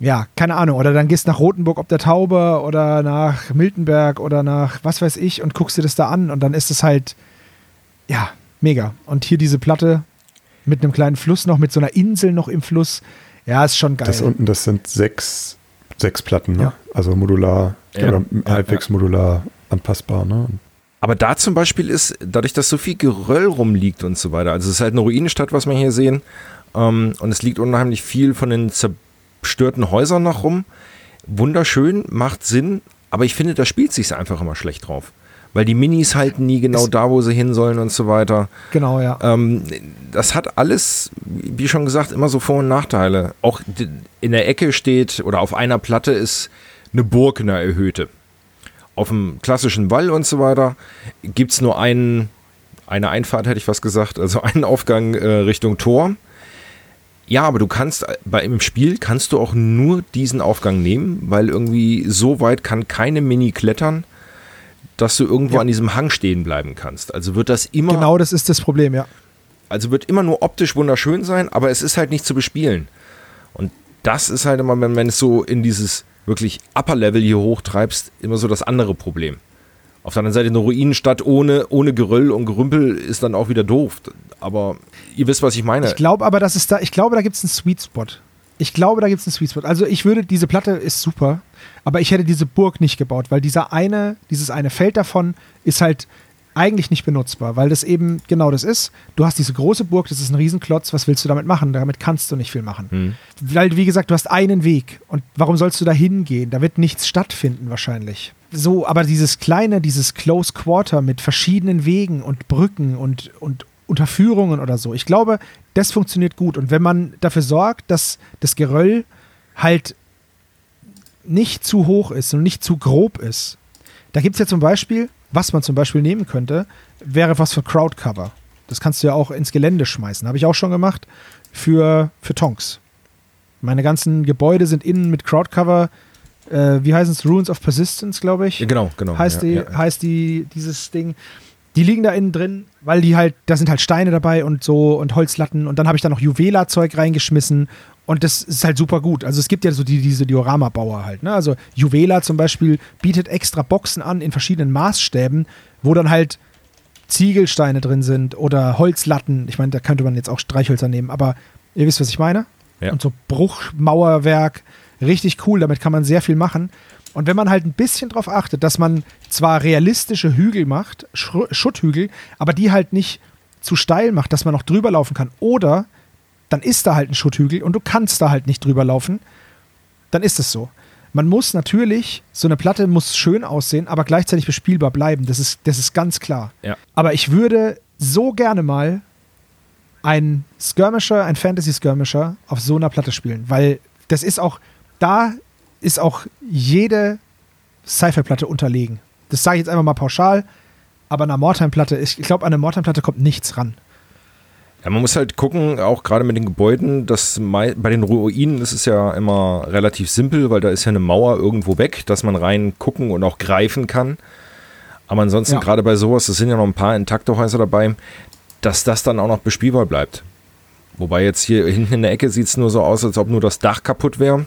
Ja, keine Ahnung. Oder dann gehst du nach Rothenburg ob der Tauber oder nach Miltenberg oder nach was weiß ich und guckst dir das da an. Und dann ist es halt, ja, mega. Und hier diese Platte mit einem kleinen Fluss noch, mit so einer Insel noch im Fluss. Ja, ist schon geil. Das unten, das sind sechs, sechs Platten, ne? Ja. Also modular Ja. oder halbwegs modular anpassbar, ne? Aber da zum Beispiel ist, dadurch, dass so viel Geröll rumliegt und so weiter, also es ist halt eine Ruinenstadt, was wir hier sehen, ähm, und es liegt unheimlich viel von den zerstörten Häusern noch rum. Wunderschön, macht Sinn, aber ich finde, da spielt sich einfach immer schlecht drauf. Weil die Minis halten nie genau Es- da, wo sie hin sollen und so weiter. genau, ja. Ähm, das hat alles, wie schon gesagt, immer so Vor- und Nachteile. Auch in der Ecke steht oder auf einer Platte ist eine Burg, eine erhöhte. Auf dem klassischen Wall und so weiter gibt es nur einen, eine Einfahrt, hätte ich was gesagt, also (laughs) einen Aufgang äh, Richtung Tor. Ja, aber du kannst bei im Spiel kannst du auch nur diesen Aufgang nehmen, weil irgendwie so weit kann keine Mini klettern, dass du irgendwo Ja. an diesem Hang stehen bleiben kannst. Also wird das immer Genau das ist das Problem, ja. also wird immer nur optisch wunderschön sein, aber es ist halt nicht zu bespielen. Und das ist halt immer, wenn, wenn es so in dieses wirklich Upper Level hier hochtreibst, immer so das andere Problem. Auf der anderen Seite eine Ruinenstadt ohne, ohne Geröll und Gerümpel ist dann auch wieder doof. Aber ihr wisst, was ich meine. Ich glaube aber, dass es da, ich glaube, da gibt es einen Sweet Spot. Ich glaube, da gibt es einen Sweet Spot. Also ich würde, diese Platte ist super, aber ich hätte diese Burg nicht gebaut, weil dieser eine, dieses eine Feld davon ist halt eigentlich nicht benutzbar, weil das eben genau das ist. Du hast diese große Burg, das ist ein Riesenklotz, was willst du damit machen? Damit kannst du nicht viel machen. Hm. Weil, wie gesagt, du hast einen Weg und warum sollst du da hingehen? Da wird nichts stattfinden wahrscheinlich. So, aber dieses kleine, dieses Close Quarter mit verschiedenen Wegen und Brücken und, und Unterführungen oder so, ich glaube, das funktioniert gut. Und wenn man dafür sorgt, dass das Geröll halt nicht zu hoch ist und nicht zu grob ist, da gibt es ja zum Beispiel, was man zum Beispiel nehmen könnte, wäre was für Crowdcover. Das kannst du ja auch ins Gelände schmeißen. Habe ich auch schon gemacht für, für Tonks. Meine ganzen Gebäude sind innen mit Crowdcover. Äh, wie heißen es? Ruins of Persistence, glaube ich. Ja, genau, genau. heißt, ja, die, ja. heißt die, dieses Ding. Die liegen da innen drin, weil die halt, da sind halt Steine dabei und so und Holzlatten und dann habe ich da noch Juwela-Zeug reingeschmissen und das ist halt super gut. Also es gibt ja so die, diese Diorama-Bauer halt. Ne? Also Juwela zum Beispiel bietet extra Boxen an in verschiedenen Maßstäben, wo dann halt Ziegelsteine drin sind oder Holzlatten. Ich meine, da könnte man jetzt auch Streichhölzer nehmen, aber ihr wisst, was ich meine. Ja. Und so Bruchmauerwerk, richtig cool, damit kann man sehr viel machen. Und wenn man halt ein bisschen drauf achtet, dass man zwar realistische Hügel macht, Schru- Schutthügel, aber die halt nicht zu steil macht, dass man noch drüber laufen kann. Oder dann ist da halt ein Schutthügel und du kannst da halt nicht drüber laufen, dann ist es so. Man muss natürlich, so eine Platte muss schön aussehen, aber gleichzeitig bespielbar bleiben. Das ist, das ist ganz klar. Ja. Aber ich würde so gerne mal ein Skirmisher, ein Fantasy-Skirmisher auf so einer Platte spielen, weil das ist auch, da ist auch jede Sci-Fi-Platte unterlegen. Das sage ich jetzt einfach mal pauschal, aber an einer Mortime-Platte, ich glaube, an einer Mortime-Platte kommt nichts ran. Ja, man muss halt gucken, auch gerade mit den Gebäuden, dass bei den Ruinen ist es ja immer relativ simpel, weil da ist ja eine Mauer irgendwo weg, dass man rein gucken und auch greifen kann. Aber ansonsten Ja. gerade bei sowas, es sind ja noch ein paar intakte Häuser dabei, dass das dann auch noch bespielbar bleibt. Wobei jetzt hier hinten in der Ecke sieht es nur so aus, als ob nur das Dach kaputt wäre.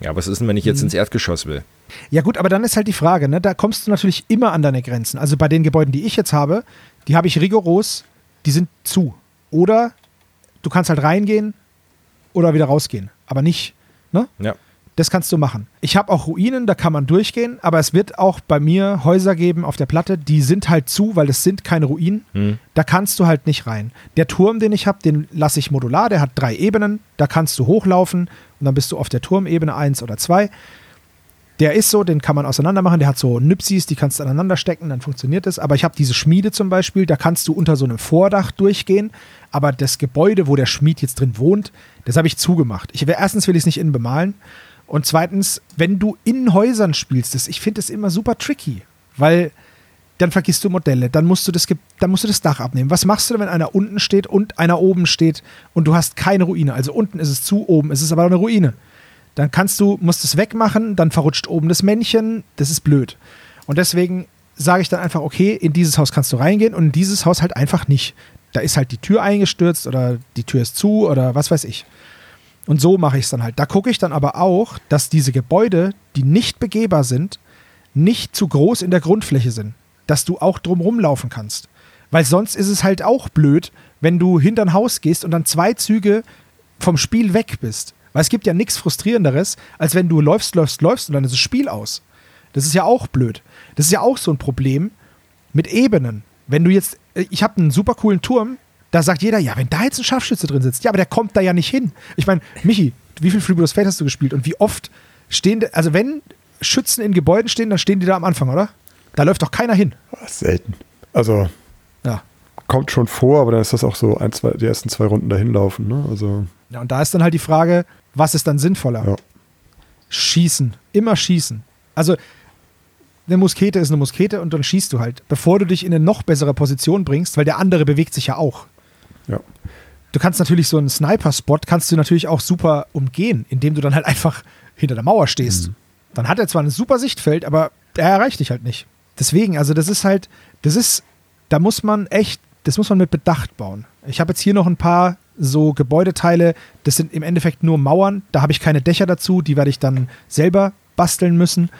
Ja, was ist denn, wenn ich Mhm. jetzt ins Erdgeschoss will? Ja gut, aber dann ist halt die Frage, ne? da kommst du natürlich immer an deine Grenzen. Also bei den Gebäuden, die ich jetzt habe, die habe ich rigoros, die sind zu. Oder du kannst halt reingehen oder wieder rausgehen. Aber nicht, ne? Ja. Das kannst du machen. Ich habe auch Ruinen, da kann man durchgehen, aber es wird auch bei mir Häuser geben auf der Platte, die sind halt zu, weil es sind keine Ruinen. Hm. Da kannst du halt nicht rein. Der Turm, den ich habe, den lasse ich modular, der hat drei Ebenen, da kannst du hochlaufen und dann bist du auf der Turmebene 1 oder 2. Der ist so, den kann man auseinander machen, der hat so Nüpsis, die kannst du aneinander stecken, dann funktioniert das. Aber ich habe diese Schmiede zum Beispiel, da kannst du unter so einem Vordach durchgehen, aber das Gebäude, wo der Schmied jetzt drin wohnt, das habe ich zugemacht. Ich, erstens will ich es nicht innen bemalen und zweitens, wenn du in Häusern spielst, das, ich finde das immer super tricky, weil dann vergisst du Modelle, dann musst du das, dann musst du das Dach abnehmen. Was machst du denn, wenn einer unten steht und einer oben steht und du hast keine Ruine? Also unten ist es zu, oben ist es aber eine Ruine. Dann kannst du, musst es wegmachen, dann verrutscht oben das Männchen, das ist blöd. Und deswegen sage ich dann einfach, okay, in dieses Haus kannst du reingehen und in dieses Haus halt einfach nicht. Da ist halt die Tür eingestürzt oder die Tür ist zu oder was weiß ich. Und so mache ich es dann halt. Da gucke ich dann aber auch, dass diese Gebäude, die nicht begehbar sind, nicht zu groß in der Grundfläche sind. Dass du auch drumrum laufen kannst. Weil sonst ist es halt auch blöd, wenn du hinter ein Haus gehst und dann zwei Züge vom Spiel weg bist. Weil es gibt ja nichts Frustrierenderes, als wenn du läufst, läufst, läufst und dann ist das Spiel aus. Das ist ja auch blöd. Das ist ja auch so ein Problem mit Ebenen. Wenn du jetzt, äh, ich habe einen super coolen Turm, da sagt jeder, ja, wenn da jetzt ein Scharfschütze drin sitzt, ja, aber der kommt da ja nicht hin. Ich meine, Michi, wie viel Freebooters Fate hast du gespielt und wie oft stehen, also wenn Schützen in Gebäuden stehen, dann stehen die da am Anfang, oder? Da läuft doch keiner hin. Selten. Also. Kommt schon vor, aber dann ist das auch so ein, zwei, die ersten zwei Runden dahin laufen. Ne? Also Ja, und da ist dann halt die Frage, was ist dann sinnvoller? Ja. Schießen. Immer schießen. Also, eine Muskete ist eine Muskete und dann schießt du halt, bevor du dich in eine noch bessere Position bringst, weil der andere bewegt sich ja auch. ja. du kannst natürlich so einen Sniper-Spot kannst du natürlich auch super umgehen, indem du dann halt einfach hinter der Mauer stehst. Mhm. Dann hat er zwar ein super Sichtfeld, aber er erreicht dich halt nicht. Deswegen, also das ist halt, das ist, da muss man echt, das muss man mit Bedacht bauen. Ich habe jetzt hier noch ein paar so Gebäudeteile, das sind im Endeffekt nur Mauern, da habe ich keine Dächer dazu, die werde ich dann selber basteln müssen,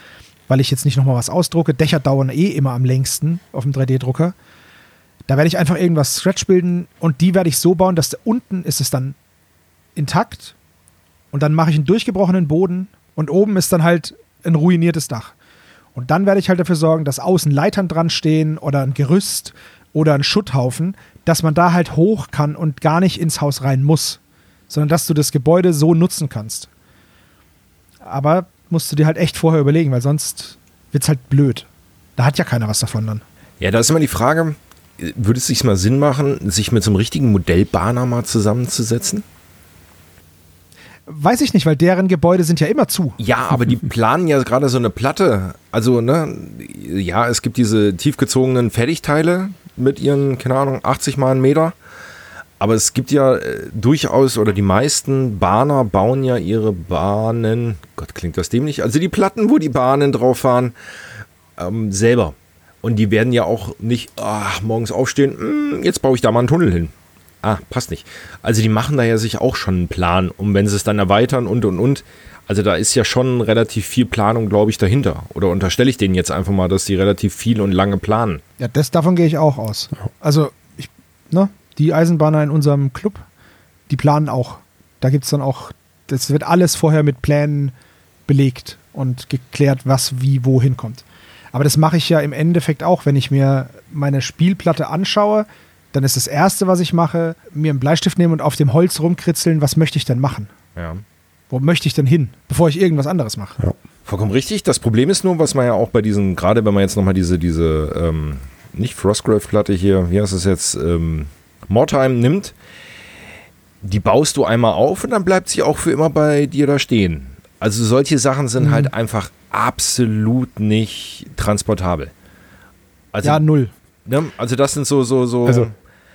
weil ich jetzt nicht nochmal was ausdrucke. Dächer dauern eh immer am längsten auf dem 3D-Drucker. Da werde ich einfach irgendwas Scratch bilden und die werde ich so bauen, dass unten ist es dann intakt und dann mache ich einen durchgebrochenen Boden und oben ist dann halt ein ruiniertes Dach. Und dann werde ich halt dafür sorgen, dass außen Leitern dran stehen oder ein Gerüst oder ein Schutthaufen, dass man da halt hoch kann und gar nicht ins Haus rein muss, sondern dass du das Gebäude so nutzen kannst. Aber musst du dir halt echt vorher überlegen, weil sonst wird es halt blöd. Da hat ja keiner was davon dann. Ja, da ist immer die Frage, würde es sich mal Sinn machen, sich mit so einem richtigen Modellbahner mal zusammenzusetzen? Weiß ich nicht, weil deren Gebäude sind ja immer zu. Ja, aber die (laughs) planen ja gerade so eine Platte. Also, ne, ja, es gibt diese tiefgezogenen Fertigteile mit ihren, keine Ahnung, 80 mal einen Meter. Aber es gibt ja äh, durchaus, oder die meisten Bahner bauen ja ihre Bahnen, Gott, klingt das dämlich, also die Platten, wo die Bahnen drauf fahren, ähm, selber. Und die werden ja auch nicht ach, morgens aufstehen, hm, jetzt baue ich da mal einen Tunnel hin. Ah, passt nicht. Also die machen da ja sich auch schon einen Plan, um wenn sie es dann erweitern und und und. Also da ist ja schon relativ viel Planung, glaube ich, dahinter. Oder unterstelle ich denen jetzt einfach mal, dass sie relativ viel und lange planen. Ja, das, davon gehe ich auch aus. Also, ich, ne, die Eisenbahner in unserem Club, die planen auch. Da gibt es dann auch, das wird alles vorher mit Plänen belegt und geklärt, was wie wohin kommt. Aber das mache ich ja im Endeffekt auch, wenn ich mir meine Spielplatte anschaue, dann ist das Erste, was ich mache, mir einen Bleistift nehmen und auf dem Holz rumkritzeln, was möchte ich denn machen? Ja. Wo möchte ich denn hin, bevor ich irgendwas anderes mache? Ja. Vollkommen richtig. Das Problem ist nur, was man ja auch bei diesen, gerade wenn man jetzt nochmal diese, diese, ähm, nicht Frostgrave-Platte hier, wie heißt es jetzt, ähm, Mortime nimmt, die baust du einmal auf und dann bleibt sie auch für immer bei dir da stehen. Also solche Sachen sind mhm. halt einfach absolut nicht transportabel. Also, ja, null. Ne, also das sind so, so, so. Also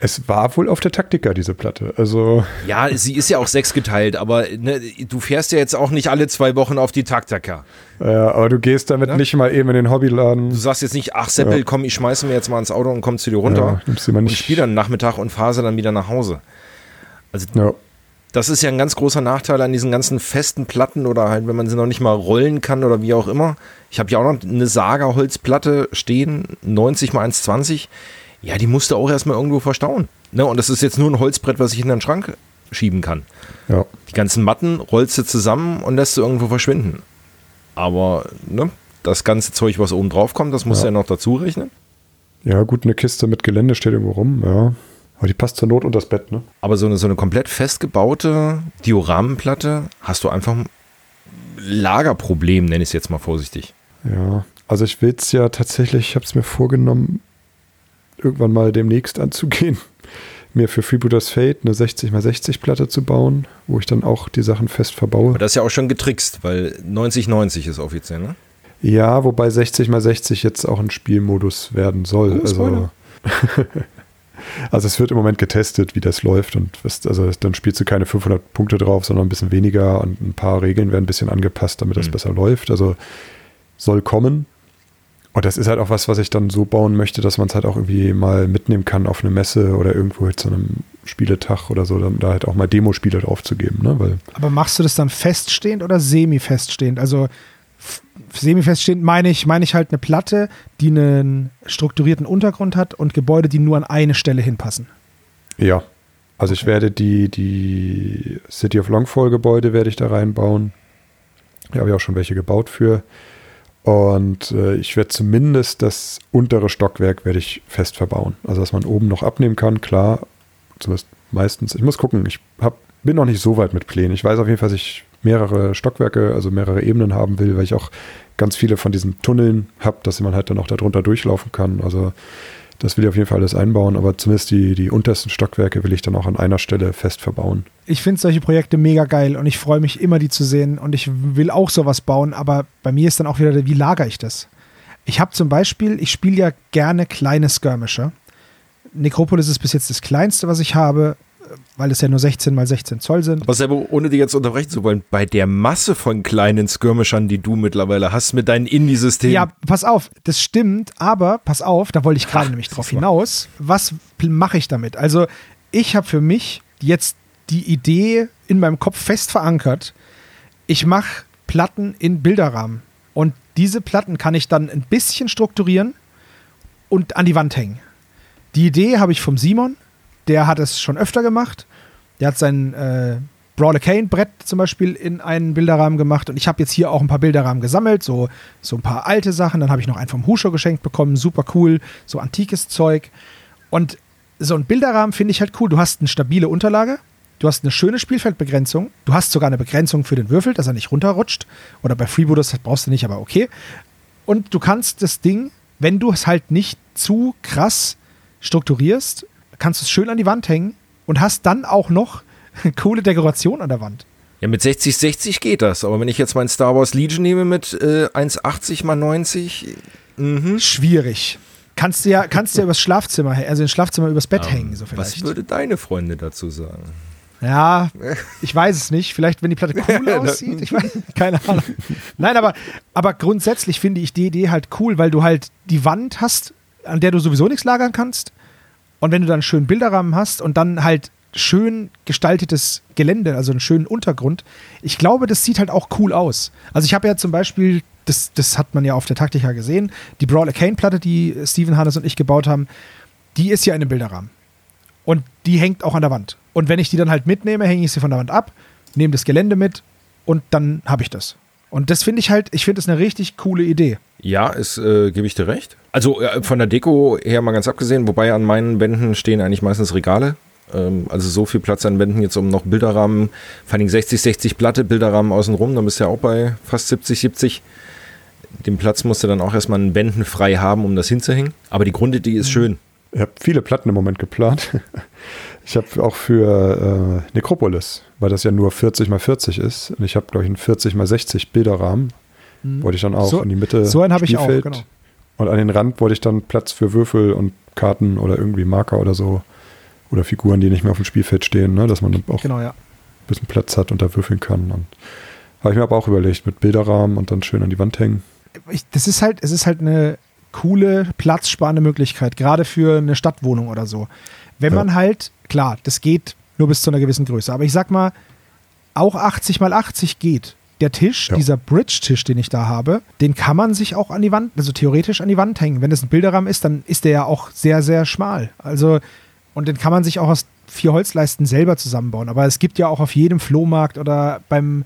es war wohl auf der Taktika, diese Platte. Also. Ja, sie ist ja auch sechsgeteilt, aber ne, du fährst ja jetzt auch nicht alle zwei Wochen auf die Taktika. Ja, aber du gehst damit ja? nicht mal eben in den Hobbyladen. Du sagst jetzt nicht, ach Seppel, ja. komm, ich schmeiße mir jetzt mal ins Auto und komm zu dir runter. Ja, sie mal nicht. Und spiele dann Nachmittag und fahre dann wieder nach Hause. Also ja. das ist ja ein ganz großer Nachteil an diesen ganzen festen Platten oder halt, wenn man sie noch nicht mal rollen kann oder wie auch immer. Ich habe ja auch noch eine Saga-Holzplatte stehen, 90 x 1,20 ja, die musste auch erstmal irgendwo verstauen. Ne? Und das ist jetzt nur ein Holzbrett, was ich in den Schrank schieben kann. Ja. Die ganzen Matten rollst du zusammen und lässt du irgendwo verschwinden. Aber ne, das ganze Zeug, was oben drauf kommt, das musst ja. du ja noch dazu rechnen. Ja, gut, eine Kiste mit Gelände steht irgendwo rum, ja. Aber die passt zur Not unter das Bett, ne? Aber so eine, so eine komplett festgebaute Dioramenplatte hast du einfach ein Lagerproblem, nenne ich es jetzt mal vorsichtig. Ja, also ich will es ja tatsächlich, ich habe es mir vorgenommen, irgendwann mal demnächst anzugehen, (laughs) mir für Freebooters Fate eine 60x60 Platte zu bauen, wo ich dann auch die Sachen fest verbaue. Aber das ist ja auch schon getrickst, weil 90-90 ist offiziell, ne? Ja, wobei 60x60 jetzt auch ein Spielmodus werden soll. Oh, also, (laughs) also es wird im Moment getestet, wie das läuft und was, also dann spielst du keine 500 Punkte drauf, sondern ein bisschen weniger und ein paar Regeln werden ein bisschen angepasst, damit das mhm. besser läuft. Also soll kommen. Und das ist halt auch was, was ich dann so bauen möchte, dass man es halt auch irgendwie mal mitnehmen kann auf eine Messe oder irgendwo zu einem Spieletag oder so, dann da halt auch mal Demospiele draufzugeben. Ne? Weil Aber machst du das dann feststehend oder semi-feststehend? Also semi-feststehend meine ich, meine ich halt eine Platte, die einen strukturierten Untergrund hat und Gebäude, die nur an eine Stelle hinpassen. Ja. Also okay. ich werde die, die City of Longfall Gebäude werde ich da reinbauen. Da habe ich auch schon welche gebaut für. Und äh, ich werde zumindest das untere Stockwerk werde ich fest verbauen. Also dass man oben noch abnehmen kann, klar. Zumindest meistens. Ich muss gucken. Ich hab, bin noch nicht so weit mit Plänen. Ich weiß auf jeden Fall, dass ich mehrere Stockwerke, also mehrere Ebenen haben will, weil ich auch ganz viele von diesen Tunneln habe, dass man halt dann auch darunter durchlaufen kann. Also das will ich auf jeden Fall alles einbauen, aber zumindest die, die untersten Stockwerke will ich dann auch an einer Stelle fest verbauen. Ich finde solche Projekte mega geil und ich freue mich immer, die zu sehen und ich will auch sowas bauen, aber bei mir ist dann auch wieder, wie lagere ich das? Ich habe zum Beispiel, ich spiele ja gerne kleine Skirmisher. Necropolis ist bis jetzt das kleinste, was ich habe. Weil es ja nur 16 mal 16 Zoll sind. Aber selber, ohne dir jetzt unterbrechen zu wollen, bei der Masse von kleinen Skirmishern, die du mittlerweile hast mit deinem Indie-System. Ja, pass auf, das stimmt, aber pass auf, da wollte ich gerade nämlich drauf hinaus. Was mache ich damit? Also, ich habe für mich jetzt die Idee in meinem Kopf fest verankert. Ich mache Platten in Bilderrahmen. Und diese Platten kann ich dann ein bisschen strukturieren und an die Wand hängen. Die Idee habe ich vom Simon, der hat es schon öfter gemacht. Der hat sein äh, Brawler Kane Brett zum Beispiel in einen Bilderrahmen gemacht und ich habe jetzt hier auch ein paar Bilderrahmen gesammelt, so, so ein paar alte Sachen. Dann habe ich noch einen vom Husho geschenkt bekommen, super cool, so antikes Zeug. Und so ein Bilderrahmen finde ich halt cool. Du hast eine stabile Unterlage, du hast eine schöne Spielfeldbegrenzung, du hast sogar eine Begrenzung für den Würfel, dass er nicht runterrutscht. Oder bei Freebooters brauchst du nicht, aber okay. Und du kannst das Ding, wenn du es halt nicht zu krass strukturierst, kannst du es schön an die Wand hängen und hast dann auch noch (laughs) coole Dekoration an der Wand. Ja, mit 60, 60 geht das. Aber wenn ich jetzt mein Star Wars Legion nehme mit äh, 1,80 mal 90, mh. schwierig. Kannst du ja, kannst du ja übers Schlafzimmer, also ins Schlafzimmer übers Bett um, hängen, so vielleicht. Was würde deine Freunde dazu sagen? Ja, ich weiß es nicht. Vielleicht, wenn die Platte (laughs) cool aussieht. Ich weiß, (laughs) keine Ahnung. Nein, aber, aber grundsätzlich finde ich die Idee halt cool, weil du halt die Wand hast, an der du sowieso nichts lagern kannst. Und wenn du dann einen schönen Bilderrahmen hast und dann halt schön gestaltetes Gelände, also einen schönen Untergrund, ich glaube, das sieht halt auch cool aus. Also ich habe ja zum Beispiel, das, das hat man ja auf der Taktika gesehen, die Brawler Kane Platte, die Steven Hannes und ich gebaut haben, die ist ja in einem Bilderrahmen. Und die hängt auch an der Wand. Und wenn ich die dann halt mitnehme, hänge ich sie von der Wand ab, nehme das Gelände mit und dann habe ich das. Und das finde ich halt, ich finde das eine richtig coole Idee. Ja, es äh, gebe ich dir recht. Also äh, von der Deko her mal ganz abgesehen, wobei an meinen Wänden stehen eigentlich meistens Regale. Ähm, also so viel Platz an Wänden jetzt um noch Bilderrahmen, vor allem 60, 60 Platte, Bilderrahmen außenrum, dann bist du ja auch bei fast 70, 70. Den Platz musst du dann auch erstmal an Wänden frei haben, um das hinzuhängen. Aber die Grundidee ist mhm. schön. Ich habe viele Platten im Moment geplant. Ich habe auch für äh, Necropolis, weil das ja nur 40 mal 40 ist. Und ich habe, glaube ich, einen 40 mal 60 Bilderrahmen. Mhm. Wollte ich dann auch so, in die Mitte. So einen habe ich auch, genau. Und an den Rand wollte ich dann Platz für Würfel und Karten oder irgendwie Marker oder so. Oder Figuren, die nicht mehr auf dem Spielfeld stehen, ne? dass man dann auch genau, ja. ein bisschen Platz hat und da würfeln kann. Und habe ich mir aber auch überlegt, mit Bilderrahmen und dann schön an die Wand hängen. Ich, das ist halt, es ist halt eine coole, platzsparende Möglichkeit, gerade für eine Stadtwohnung oder so. Wenn ja. man halt, klar, das geht nur bis zu einer gewissen Größe, aber ich sag mal, auch 80 mal 80 geht. Der Tisch, ja. dieser Bridge-Tisch, den ich da habe, den kann man sich auch an die Wand, also theoretisch an die Wand hängen. Wenn das ein Bilderrahmen ist, dann ist der ja auch sehr, sehr schmal. Also, und den kann man sich auch aus vier Holzleisten selber zusammenbauen. Aber es gibt ja auch auf jedem Flohmarkt oder beim,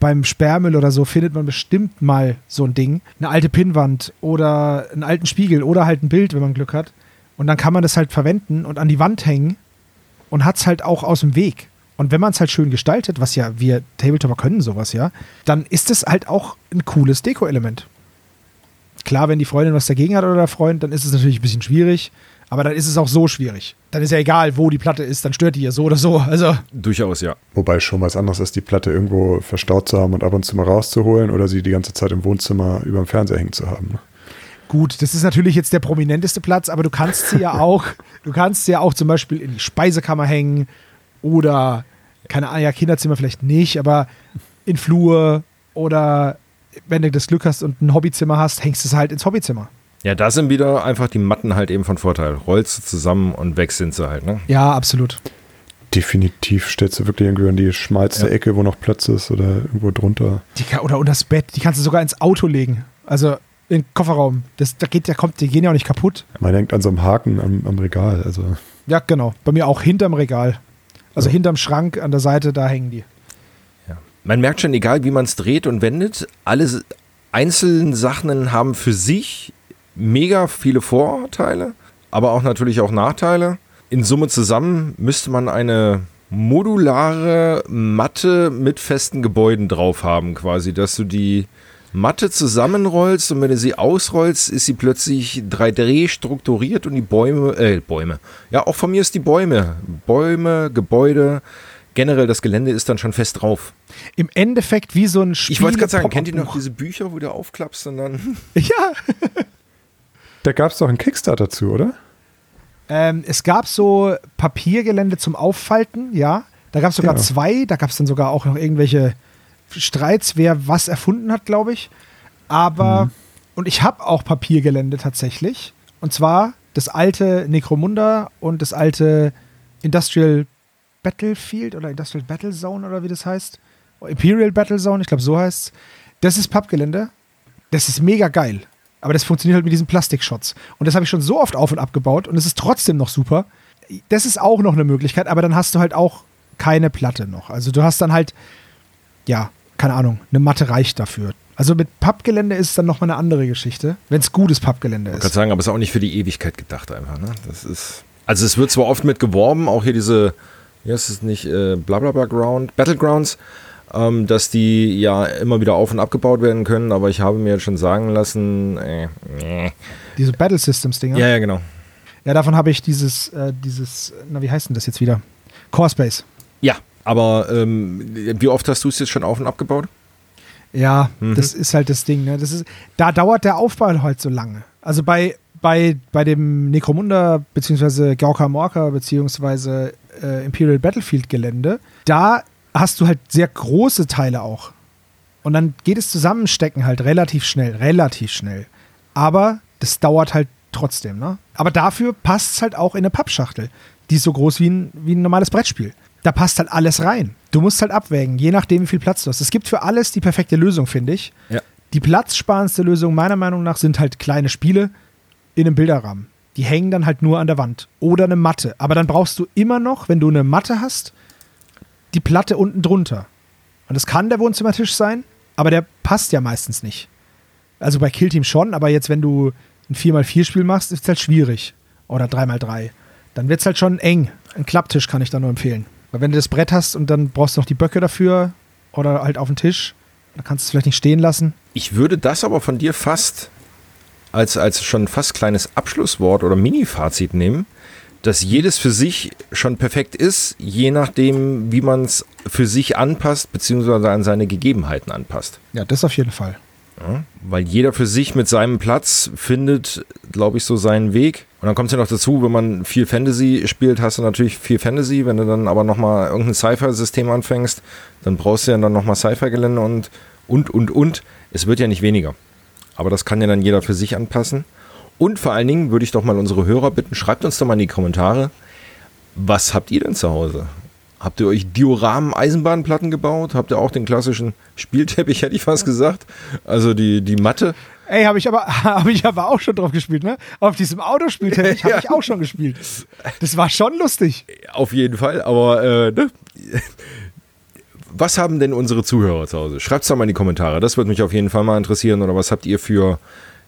beim Sperrmüll oder so findet man bestimmt mal so ein Ding. Eine alte Pinnwand oder einen alten Spiegel oder halt ein Bild, wenn man Glück hat. Und dann kann man das halt verwenden und an die Wand hängen und hat es halt auch aus dem Weg. Und wenn man es halt schön gestaltet, was ja wir Tabletopper können sowas ja, dann ist es halt auch ein cooles Deko-Element. Klar, wenn die Freundin was dagegen hat oder der Freund, dann ist es natürlich ein bisschen schwierig. Aber dann ist es auch so schwierig. Dann ist ja egal, wo die Platte ist, dann stört die ja so oder so. Also Durchaus, ja. Wobei schon was anderes ist, die Platte irgendwo verstaut zu haben und ab und zu mal rauszuholen oder sie die ganze Zeit im Wohnzimmer über dem Fernseher hängen zu haben. Ne? Gut, das ist natürlich jetzt der prominenteste Platz, aber du kannst sie ja (laughs) auch, du kannst sie ja auch zum Beispiel in die Speisekammer hängen oder, keine Ahnung, ja, Kinderzimmer vielleicht nicht, aber in Flur oder wenn du das Glück hast und ein Hobbyzimmer hast, hängst du es halt ins Hobbyzimmer. Ja, da sind wieder einfach die Matten halt eben von Vorteil. Rollst du zusammen und weg sind sie halt, ne? Ja, absolut. Definitiv stellst du wirklich irgendwie an die schmalste ja. Ecke, wo noch Platz ist oder irgendwo drunter. Die, oder unter das Bett. Die kannst du sogar ins Auto legen. Also in den Kofferraum. Das, da geht, der kommt, die gehen ja auch nicht kaputt. Man denkt an so einen Haken am, am Regal. Also. Ja, genau. Bei mir auch hinterm Regal. Also hinterm Schrank an der Seite, da hängen die. Ja. Man merkt schon, egal wie man es dreht und wendet, alle einzelnen Sachen haben für sich mega viele Vorteile, aber auch natürlich auch Nachteile. In Summe zusammen müsste man eine modulare Matte mit festen Gebäuden drauf haben, quasi, dass du die Matte zusammenrollst und wenn du sie ausrollst, ist sie plötzlich 3D strukturiert und die Bäume, äh, Bäume. Ja, auch von mir ist die Bäume. Bäume, Gebäude, generell das Gelände ist dann schon fest drauf. Im Endeffekt wie so ein Spiel. Ich wollte gerade sagen, kennt ihr noch diese Bücher, wo du aufklappst und dann. (laughs) (laughs) Ja. da gab es doch einen Kickstarter zu, oder? Ähm, es gab so Papiergelände zum Auffalten, ja. Da gab es sogar Ja. zwei. Da gab es dann sogar auch noch irgendwelche Streits, wer was erfunden hat, glaube ich. Aber, und ich habe auch Papiergelände tatsächlich. Und zwar das alte Necromunda und das alte Industrial Battlefield oder Industrial Battle Zone oder wie das heißt. Imperial Battle Zone, ich glaube, so heißt es. Das ist Pappgelände. Das ist mega geil. Aber das funktioniert halt mit diesen Plastikshots. Und das habe ich schon so oft auf und abgebaut und es ist trotzdem noch super. Das ist auch noch eine Möglichkeit, aber dann hast du halt auch keine Platte noch. Also du hast dann halt, ja, keine Ahnung, eine Matte reicht dafür. Also mit Pappgelände ist es dann nochmal eine andere Geschichte, wenn es gutes Pappgelände Ich kann ist. sagen, aber es ist auch nicht für die Ewigkeit gedacht einfach. Ne? Das ist, also es wird zwar oft mit geworben, auch hier diese, wie heißt es nicht, äh, Blablabla Ground, Battlegrounds, ähm, dass die ja immer wieder auf und abgebaut werden können, aber ich habe mir jetzt schon sagen lassen, äh, nee. Diese Battle Systems Dinger. ja, ja, genau. Ja, davon habe ich dieses, äh, dieses, na, wie heißt denn das jetzt wieder? Core Space. Ja, aber ähm, wie oft hast du es jetzt schon auf und abgebaut? Ja, Mhm. das ist halt das Ding. Ne? Das ist, da dauert der Aufbau halt so lange. Also bei, bei, bei dem Necromunda beziehungsweise Gaukar Morka beziehungsweise äh, Imperial Battlefield Gelände, da hast du halt sehr große Teile auch. Und dann geht es Zusammenstecken halt relativ schnell, relativ schnell. Aber das dauert halt trotzdem, ne? Aber dafür passt es halt auch in eine Pappschachtel. Die ist so groß wie ein, wie ein normales Brettspiel. Da passt halt alles rein. Du musst halt abwägen, je nachdem, wie viel Platz du hast. Es gibt für alles die perfekte Lösung, finde ich. Ja. Die platzsparendste Lösung meiner Meinung nach sind halt kleine Spiele in einem Bilderrahmen. Die hängen dann halt nur an der Wand. Oder eine Matte. Aber dann brauchst du immer noch, wenn du eine Matte hast, die Platte unten drunter. Und das kann der Wohnzimmertisch sein, aber der passt ja meistens nicht. Also bei Killteam schon, aber jetzt, wenn du ein 4x4-Spiel machst, ist es halt schwierig. Oder 3x3. Dann wird es halt schon eng. Ein Klapptisch kann ich da nur empfehlen. Weil wenn du das Brett hast und dann brauchst du noch die Böcke dafür oder halt auf den Tisch, dann kannst du es vielleicht nicht stehen lassen. Ich würde das aber von dir fast als, als schon fast kleines Abschlusswort oder Mini-Fazit nehmen, dass jedes für sich schon perfekt ist, je nachdem, wie man es für sich anpasst, beziehungsweise an seine Gegebenheiten anpasst. Ja, das auf jeden Fall. Ja, weil jeder für sich mit seinem Platz findet, glaube ich, so seinen Weg. Und dann kommt es ja noch dazu, wenn man viel Fantasy spielt, hast du natürlich viel Fantasy. Wenn du dann aber nochmal irgendein Sci-Fi-System anfängst, dann brauchst du ja dann nochmal Sci-Fi-Gelände und, und, und, und. Es wird ja nicht weniger. Aber das kann ja dann jeder für sich anpassen. Und vor allen Dingen würde ich doch mal unsere Hörer bitten, schreibt uns doch mal in die Kommentare, was habt ihr denn zu Hause? Habt ihr euch Dioramen-Eisenbahnplatten gebaut? Habt ihr auch den klassischen Spielteppich, hätte ich fast gesagt? Also die, die Matte? Ey, habe ich aber (laughs) habe ich aber auch schon drauf gespielt, ne? Auf diesem Autospielteppich habe Ja. (laughs) ich auch schon gespielt. Das war schon lustig. Auf jeden Fall, aber äh, ne? was haben denn unsere Zuhörer zu Hause? Schreibt es doch mal in die Kommentare. Das würde mich auf jeden Fall mal interessieren. Oder was habt ihr für,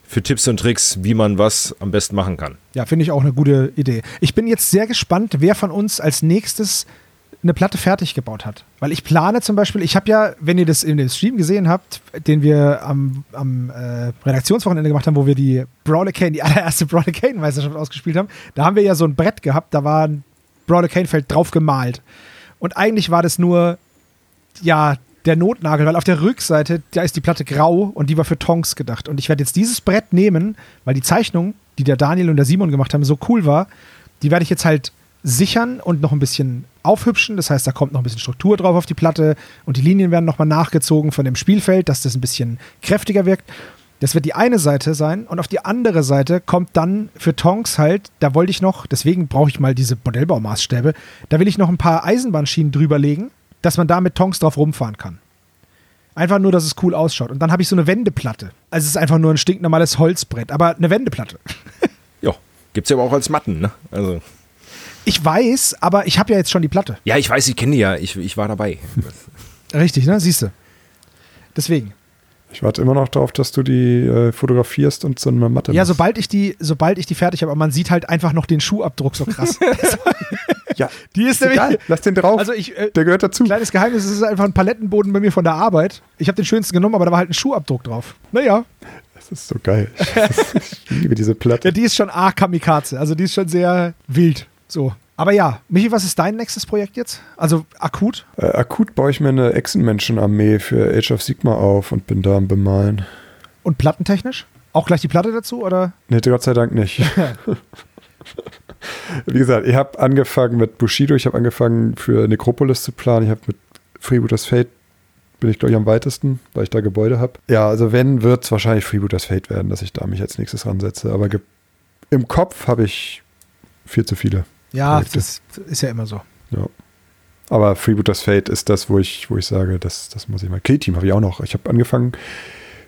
für Tipps und Tricks, wie man was am besten machen kann? Ja, finde ich auch eine gute Idee. Ich bin jetzt sehr gespannt, wer von uns als nächstes eine Platte fertig gebaut hat. Weil ich plane zum Beispiel, ich habe ja, wenn ihr das in dem Stream gesehen habt, den wir am, am äh, Redaktionswochenende gemacht haben, wo wir die Brawler Kane, die (laughs) allererste Brawler Kane Meisterschaft ausgespielt haben, da haben wir ja so ein Brett gehabt, da war ein Brawler Kane Feld drauf gemalt. Und eigentlich war das nur, ja, der Notnagel, weil auf der Rückseite, da ist die Platte grau und die war für Tonks gedacht. Und ich werde jetzt dieses Brett nehmen, weil die Zeichnung, die der Daniel und der Simon gemacht haben, so cool war, die werde ich jetzt halt sichern und noch ein bisschen aufhübschen. Das heißt, da kommt noch ein bisschen Struktur drauf auf die Platte und die Linien werden nochmal nachgezogen von dem Spielfeld, dass das ein bisschen kräftiger wirkt. Das wird die eine Seite sein und auf die andere Seite kommt dann für Tonks halt, da wollte ich noch, deswegen brauche ich mal diese Modellbaumaßstäbe, da will ich noch ein paar Eisenbahnschienen drüber legen, dass man da mit Tonks drauf rumfahren kann. Einfach nur, dass es cool ausschaut. Und dann habe ich so eine Wendeplatte. Also es ist einfach nur ein stinknormales Holzbrett, aber eine Wendeplatte. (laughs) Ja, gibt es ja aber auch als Matten, ne? Also, Ich weiß, aber ich habe ja jetzt schon die Platte. ja, ich weiß, ich kenne die ja. Ich, ich war dabei. Richtig, ne? Siehst du. Deswegen. Ich warte immer noch darauf, dass du die äh, fotografierst und so eine Matte Ja, machst. sobald ich die, sobald ich die fertig habe, aber man sieht halt einfach noch den Schuhabdruck so krass. (laughs) (laughs) ja, die ist nämlich. egal, lass den drauf. Also ich, äh, der gehört dazu. kleines Geheimnis, es ist einfach ein Palettenboden bei mir von der Arbeit. Ich habe den schönsten genommen, aber da war halt ein Schuhabdruck drauf. Naja, Das ist so geil. ich liebe diese Platte. ja, die ist schon arg Kamikaze. Also die ist schon sehr wild. So. Aber ja, Michi, was ist dein nächstes Projekt jetzt? Also akut? Äh, akut baue ich mir eine Echsenmenschenarmee für Age of Sigma auf und bin da am Bemalen. Und plattentechnisch? Auch gleich die Platte dazu oder? Nee, Gott sei Dank nicht. Wie gesagt, ich habe angefangen mit Bushido, ich habe angefangen für Necropolis zu planen, ich habe mit Freebooters Fate bin ich, glaube ich, am weitesten, weil ich da Gebäude habe. Ja, also wenn, wird es wahrscheinlich Freebooters Fate werden, dass ich da mich als nächstes ransetze. Aber im Kopf habe ich viel zu viele. Ja, Projekte. das ist ja immer so. Ja. Aber Freebooters Fate ist das, wo ich, wo ich sage, das, das muss ich mal. Kill-Team habe ich auch noch. Ich habe angefangen,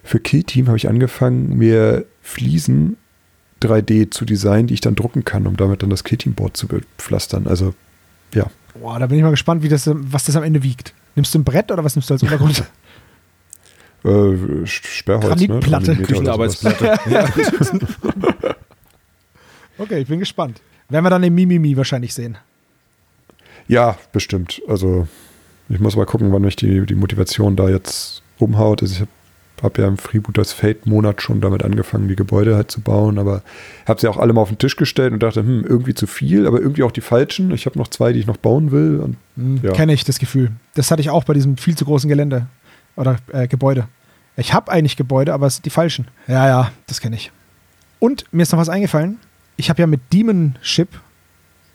für Kill-Team habe ich angefangen, mir Fliesen 3D zu designen, die ich dann drucken kann, um damit dann das Kill-Team-Board zu bepflastern. Also, ja. Boah, da bin ich mal gespannt, wie das, was das am Ende wiegt. Nimmst du ein Brett oder was nimmst du als Untergrund? (laughs) äh, Sperrholz, Granitplatte. Ne? Küchenarbeitsplatte. ja. (laughs) (laughs) okay, ich bin gespannt. Werden wir dann im Mimimi wahrscheinlich sehen. Ja, bestimmt. Also ich muss mal gucken, wann mich die, die Motivation da jetzt umhaut. Also ich habe hab ja im Freebooters Fate-Monat schon damit angefangen, die Gebäude halt zu bauen, aber habe sie auch alle mal auf den Tisch gestellt und dachte, hm, irgendwie zu viel, aber irgendwie auch die falschen. Ich habe noch zwei, die ich noch bauen will. Und, hm, ja. Kenne ich das Gefühl. Das hatte ich auch bei diesem viel zu großen Gelände oder äh, Gebäude. Ich habe eigentlich Gebäude, aber es sind die falschen. Ja, ja, das kenne ich. Und mir ist noch was eingefallen. Ich habe ja mit Demon Ship,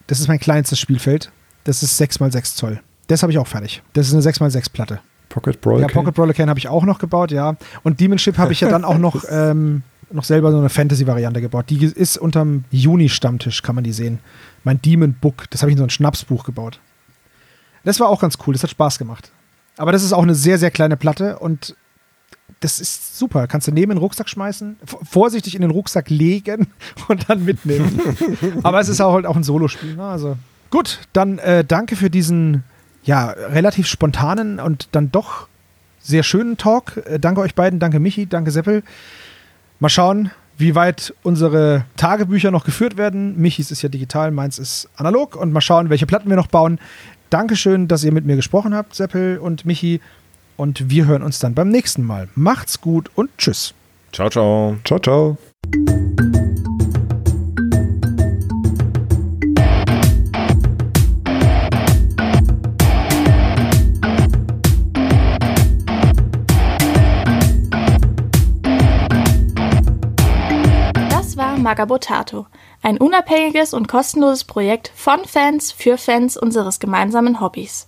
das ist mein kleinstes Spielfeld, das ist 6x6 Zoll. Das habe ich auch fertig. Das ist eine 6x6 Platte. Pocket Brawler Ja, Pocket Brawler Can habe ich auch noch gebaut, ja. Und Demon Ship habe ich ja dann auch noch, (laughs) ähm, noch selber so eine Fantasy-Variante gebaut. Die ist unterm Juni-Stammtisch, kann man die sehen. Mein Demon Book, das habe ich in so ein Schnapsbuch gebaut. Das war auch ganz cool, das hat Spaß gemacht. Aber das ist auch eine sehr, sehr kleine Platte und das ist super. Kannst du neben den Rucksack schmeißen, vorsichtig in den Rucksack legen (laughs) und dann mitnehmen. (laughs) Aber es ist auch halt auch ein Solospiel. Ne? Also Gut, dann äh, danke für diesen ja relativ spontanen und dann doch sehr schönen Talk. Äh, danke euch beiden, danke Michi, danke Seppel. Mal schauen, wie weit unsere Tagebücher noch geführt werden. Michis ist ja digital, meins ist analog und mal schauen, welche Platten wir noch bauen. Dankeschön, dass ihr mit mir gesprochen habt, Seppel und Michi. Und wir hören uns dann beim nächsten Mal. Macht's gut und tschüss. Ciao, ciao. Ciao, ciao. Magabotato, ein unabhängiges und kostenloses Projekt von Fans für Fans unseres gemeinsamen Hobbys.